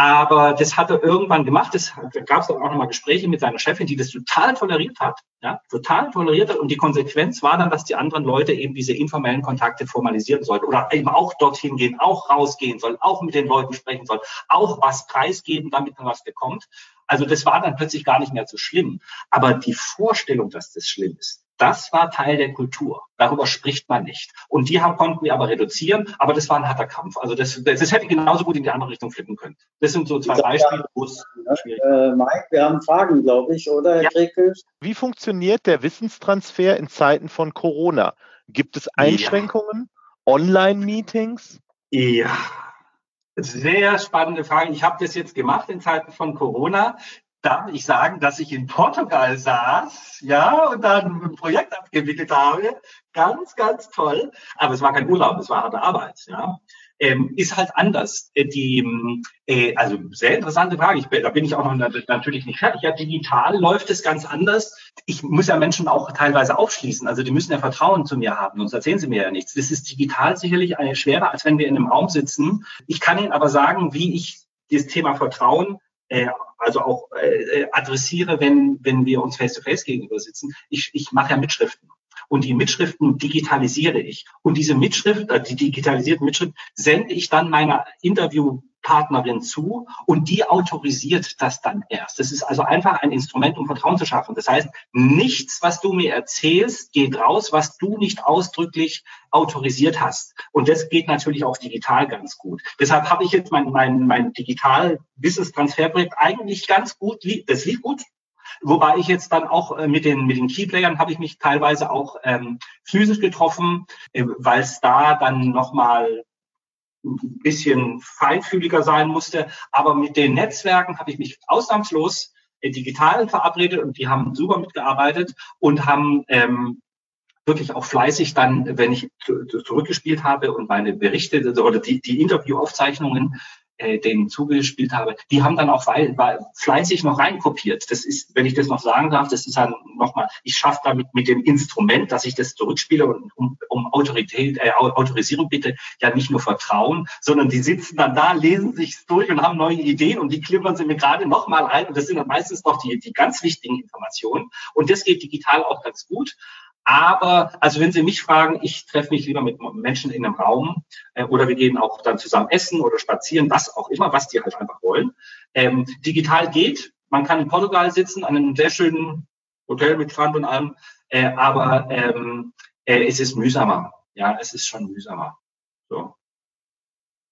Aber das hat er irgendwann gemacht. Das, da gab es dann auch nochmal Gespräche mit seiner Chefin, die das total toleriert hat. Ja, total toleriert hat. Und die Konsequenz war dann, dass die anderen Leute eben diese informellen Kontakte formalisieren sollten oder eben auch dorthin gehen, auch rausgehen sollen, auch mit den Leuten sprechen sollen, auch was preisgeben, damit man was bekommt. Also das war dann plötzlich gar nicht mehr so schlimm. Aber die Vorstellung, dass das schlimm ist, das war Teil der Kultur. Darüber spricht man nicht. Und die haben, konnten wir aber reduzieren, aber das war ein harter Kampf. Also das, das, das hätte genauso gut in die andere Richtung flippen können. Das sind so zwei Beispiele, wo es schwierig äh, Mike, wir haben Fragen, glaube ich, oder, Herr ja. Krekel? Wie funktioniert der Wissenstransfer in Zeiten von Corona? Gibt es Einschränkungen? Ja. Online-Meetings? Ja, sehr spannende Frage. Ich habe das jetzt gemacht in Zeiten von Corona. Darf ich sagen, dass ich in Portugal saß, ja, und dann ein Projekt abgewickelt habe? Ganz, ganz toll. Aber es war kein Urlaub, es war harte Arbeit, ja ähm, ist halt anders. Äh, die, äh, also sehr interessante Frage. Ich, da bin ich auch noch natürlich nicht fertig. Ja, digital läuft es ganz anders. Ich muss ja Menschen auch teilweise aufschließen. Also die müssen ja Vertrauen zu mir haben, sonst erzählen sie mir ja nichts. Das ist digital sicherlich eine schwerer, als wenn wir in einem Raum sitzen. Ich kann Ihnen aber sagen, wie ich das Thema Vertrauen äh, also auch äh, adressiere, wenn, wenn wir uns face-to-face -face gegenüber sitzen. Ich, ich mache ja Mitschriften und die Mitschriften digitalisiere ich. Und diese Mitschrift, äh, die digitalisierten Mitschriften, sende ich dann meiner Interviewpartnerin zu und die autorisiert das dann erst. Das ist also einfach ein Instrument, um Vertrauen zu schaffen. Das heißt, nichts, was du mir erzählst, geht raus, was du nicht ausdrücklich autorisiert hast. Und das geht natürlich auch digital ganz gut. Deshalb habe ich jetzt mein, mein, mein Digital-Wissenstransferprojekt eigentlich ganz gut, das lief gut, Wobei ich jetzt dann auch äh, mit den, mit den Keyplayern habe ich mich teilweise auch ähm, physisch getroffen, äh, weil es da dann nochmal ein bisschen feinfühliger sein musste. Aber mit den Netzwerken habe ich mich ausnahmslos digital verabredet und die haben super mitgearbeitet und haben ähm, wirklich auch fleißig dann, wenn ich zurückgespielt habe und meine Berichte oder die, die Interviewaufzeichnungen äh, denen zugespielt habe, die haben dann auch weil, weil fleißig noch reinkopiert. Das ist, wenn ich das noch sagen darf, das ist dann nochmal, ich schaffe damit mit dem Instrument, dass ich das zurückspiele und um, um Autorität, äh, Autorisierung bitte, ja nicht nur Vertrauen, sondern die sitzen dann da, lesen sich durch und haben neue Ideen und die klippern sie mir gerade nochmal ein und das sind dann meistens noch die, die ganz wichtigen Informationen und das geht digital auch ganz gut. Aber, also wenn Sie mich fragen, ich treffe mich lieber mit Menschen in einem Raum äh, oder wir gehen auch dann zusammen essen oder spazieren, was auch immer, was die halt einfach wollen. Ähm, digital geht. Man kann in Portugal sitzen, an einem sehr schönen Hotel mit Strand und allem, äh, aber ähm, äh, es ist mühsamer. Ja, es ist schon mühsamer. So.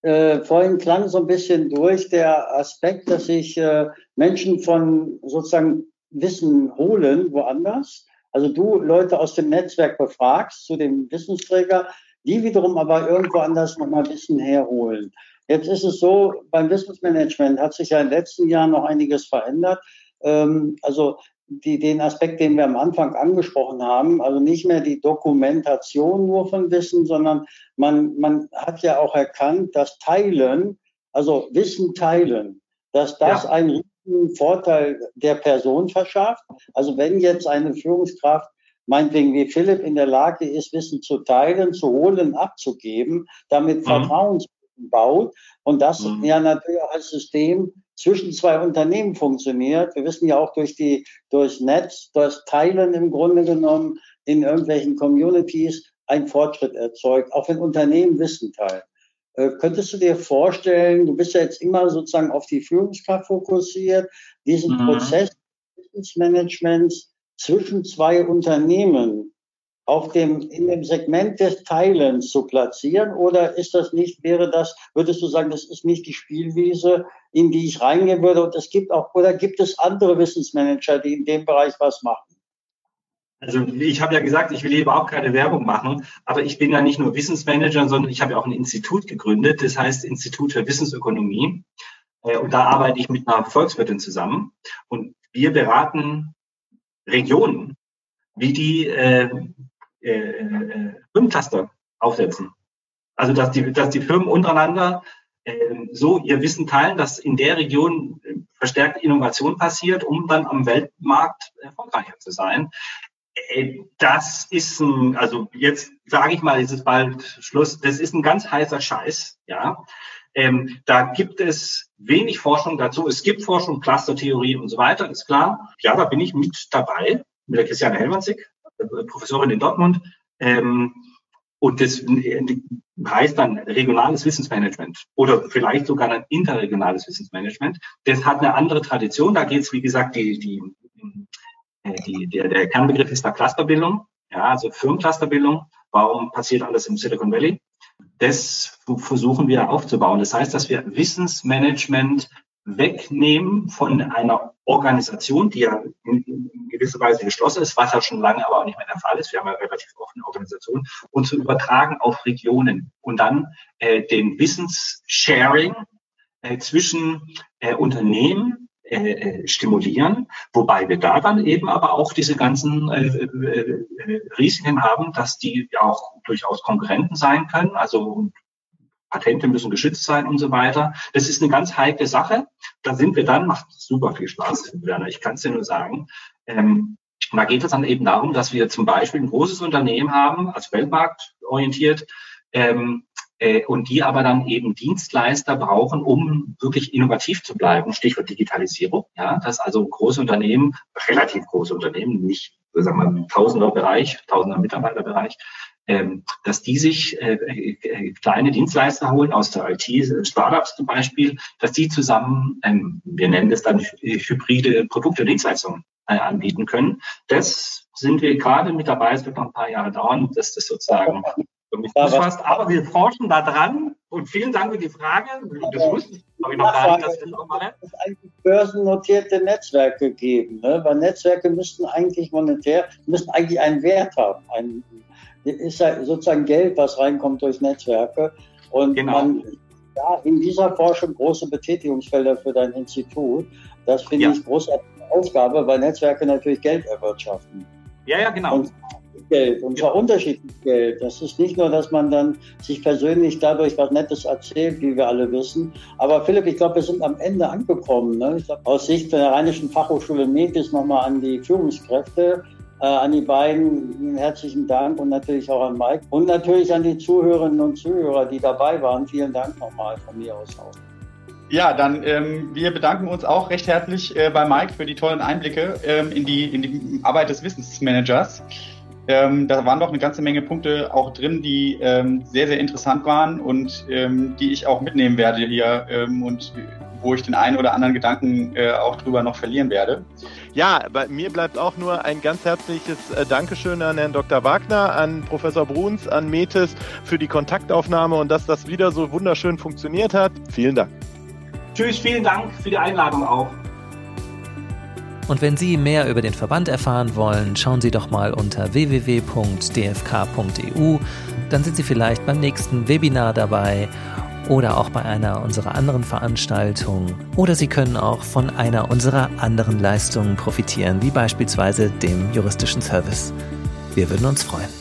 Äh, vorhin klang so ein bisschen durch der Aspekt, dass sich äh, Menschen von sozusagen Wissen holen woanders also du Leute aus dem Netzwerk befragst zu dem Wissensträger, die wiederum aber irgendwo anders nochmal Wissen herholen. Jetzt ist es so, beim Wissensmanagement hat sich ja in den letzten Jahren noch einiges verändert. Ähm, also die, den Aspekt, den wir am Anfang angesprochen haben, also nicht mehr die Dokumentation nur von Wissen, sondern man, man hat ja auch erkannt, dass Teilen, also Wissen teilen, dass das ja. einen Vorteil der Person verschafft. Also wenn jetzt eine Führungskraft meinetwegen wie Philipp in der Lage ist, Wissen zu teilen, zu holen, abzugeben, damit mhm. Vertrauen baut und das mhm. ja natürlich auch als System zwischen zwei Unternehmen funktioniert. Wir wissen ja auch durch die, durch Netz, durch Teilen im Grunde genommen in irgendwelchen Communities ein Fortschritt erzeugt, auch wenn Unternehmen Wissen teilen. Äh, könntest du dir vorstellen, du bist ja jetzt immer sozusagen auf die Führungskraft fokussiert, diesen mhm. Prozess des Managements zwischen zwei Unternehmen auf dem, in dem Segment des Teilens zu platzieren? Oder ist das nicht, wäre das, würdest du sagen, das ist nicht die Spielwiese, in die ich reingehen würde? Und es gibt auch, oder gibt es andere Wissensmanager, die in dem Bereich was machen? Also ich habe ja gesagt, ich will hier überhaupt keine Werbung machen, aber ich bin ja nicht nur Wissensmanager, sondern ich habe ja auch ein Institut gegründet, das heißt Institut für Wissensökonomie. Äh, und da arbeite ich mit einer Volkswirtin zusammen. Und wir beraten Regionen, wie die äh, äh, äh, Firmencluster aufsetzen. Also dass die, dass die Firmen untereinander äh, so ihr Wissen teilen, dass in der Region äh, verstärkte Innovation passiert, um dann am Weltmarkt erfolgreicher zu sein. Äh, das ist ein, also jetzt sage ich mal, ist es bald Schluss. Das ist ein ganz heißer Scheiß, ja. Ähm, da gibt es wenig Forschung dazu. Es gibt Forschung, Clustertheorie und so weiter, ist klar. Ja, da bin ich mit dabei, mit der Christiane Helmanzig. Äh, Professorin in Dortmund. Ähm, und das heißt dann regionales Wissensmanagement oder vielleicht sogar ein interregionales Wissensmanagement. Das hat eine andere Tradition. Da geht es, wie gesagt, die, die, äh, die, der, der Kernbegriff ist da Clusterbildung, ja, also Firmenclusterbildung. Warum passiert alles im Silicon Valley? Das versuchen wir aufzubauen. Das heißt, dass wir Wissensmanagement wegnehmen von einer Organisation, die ja in, gewisser Weise geschlossen ist, was ja schon lange aber auch nicht mehr der Fall ist. Wir haben ja relativ offene Organisationen und zu übertragen auf Regionen und dann äh, den Wissenssharing äh, zwischen äh, Unternehmen äh, stimulieren, wobei wir da dann eben aber auch diese ganzen äh, äh, Risiken haben, dass die ja auch durchaus Konkurrenten sein können. Also Patente müssen geschützt sein und so weiter. Das ist eine ganz heikle Sache. Da sind wir dann, macht super viel Spaß, Werner, ich kann es dir nur sagen. Ähm, da geht es dann eben darum, dass wir zum Beispiel ein großes Unternehmen haben, als Weltmarkt orientiert, ähm, äh, und die aber dann eben Dienstleister brauchen, um wirklich innovativ zu bleiben. Stichwort Digitalisierung. Ja, dass also große Unternehmen, relativ große Unternehmen, nicht sagen wir mal, Tausender Bereich, Tausender Mitarbeiterbereich, ähm, dass die sich äh, äh, kleine Dienstleister holen aus der IT, Startups zum Beispiel, dass die zusammen, ähm, wir nennen das dann hybride Produkte und Dienstleistungen äh, anbieten können. Das sind wir gerade mit dabei. Es wird noch ein paar Jahre dauern, dass das sozusagen fast. Aber wir forschen da dran. Und vielen Dank für die Frage. Das wusste ich, ich noch gar nicht. Dass es nochmal es eigentlich börsennotierte Netzwerke geben. Ne? Weil Netzwerke müssten eigentlich monetär, müssten eigentlich einen Wert haben. Ein, ist ja sozusagen Geld, was reinkommt durch Netzwerke. Und genau. man ja, in dieser Forschung große Betätigungsfelder für dein Institut. Das finde ja. ich großartige Aufgabe, weil Netzwerke natürlich Geld erwirtschaften. Ja, ja, genau. Und Geld und zwar ja. unterschiedlich Geld. Das ist nicht nur, dass man dann sich persönlich dadurch was Nettes erzählt, wie wir alle wissen. Aber Philipp, ich glaube, wir sind am Ende angekommen. Ne? Ich glaube, aus Sicht der Rheinischen Fachhochschule Metis nochmal an die Führungskräfte. Äh, an die beiden herzlichen Dank und natürlich auch an Mike und natürlich an die Zuhörerinnen und Zuhörer, die dabei waren. Vielen Dank nochmal von mir aus auch. Ja, dann ähm, wir bedanken uns auch recht herzlich äh, bei Mike für die tollen Einblicke ähm, in, die, in die Arbeit des Wissensmanagers. Ähm, da waren doch eine ganze Menge Punkte auch drin, die ähm, sehr, sehr interessant waren und ähm, die ich auch mitnehmen werde hier ähm, und wo ich den einen oder anderen Gedanken äh, auch drüber noch verlieren werde. Ja, bei mir bleibt auch nur ein ganz herzliches äh, Dankeschön an Herrn Dr. Wagner, an Professor Bruns, an Metis für die Kontaktaufnahme und dass das wieder so wunderschön funktioniert hat. Vielen Dank. Tschüss, vielen Dank für die Einladung auch. Und wenn Sie mehr über den Verband erfahren wollen, schauen Sie doch mal unter www.dfk.eu. Dann sind Sie vielleicht beim nächsten Webinar dabei oder auch bei einer unserer anderen Veranstaltungen. Oder Sie können auch von einer unserer anderen Leistungen profitieren, wie beispielsweise dem juristischen Service. Wir würden uns freuen.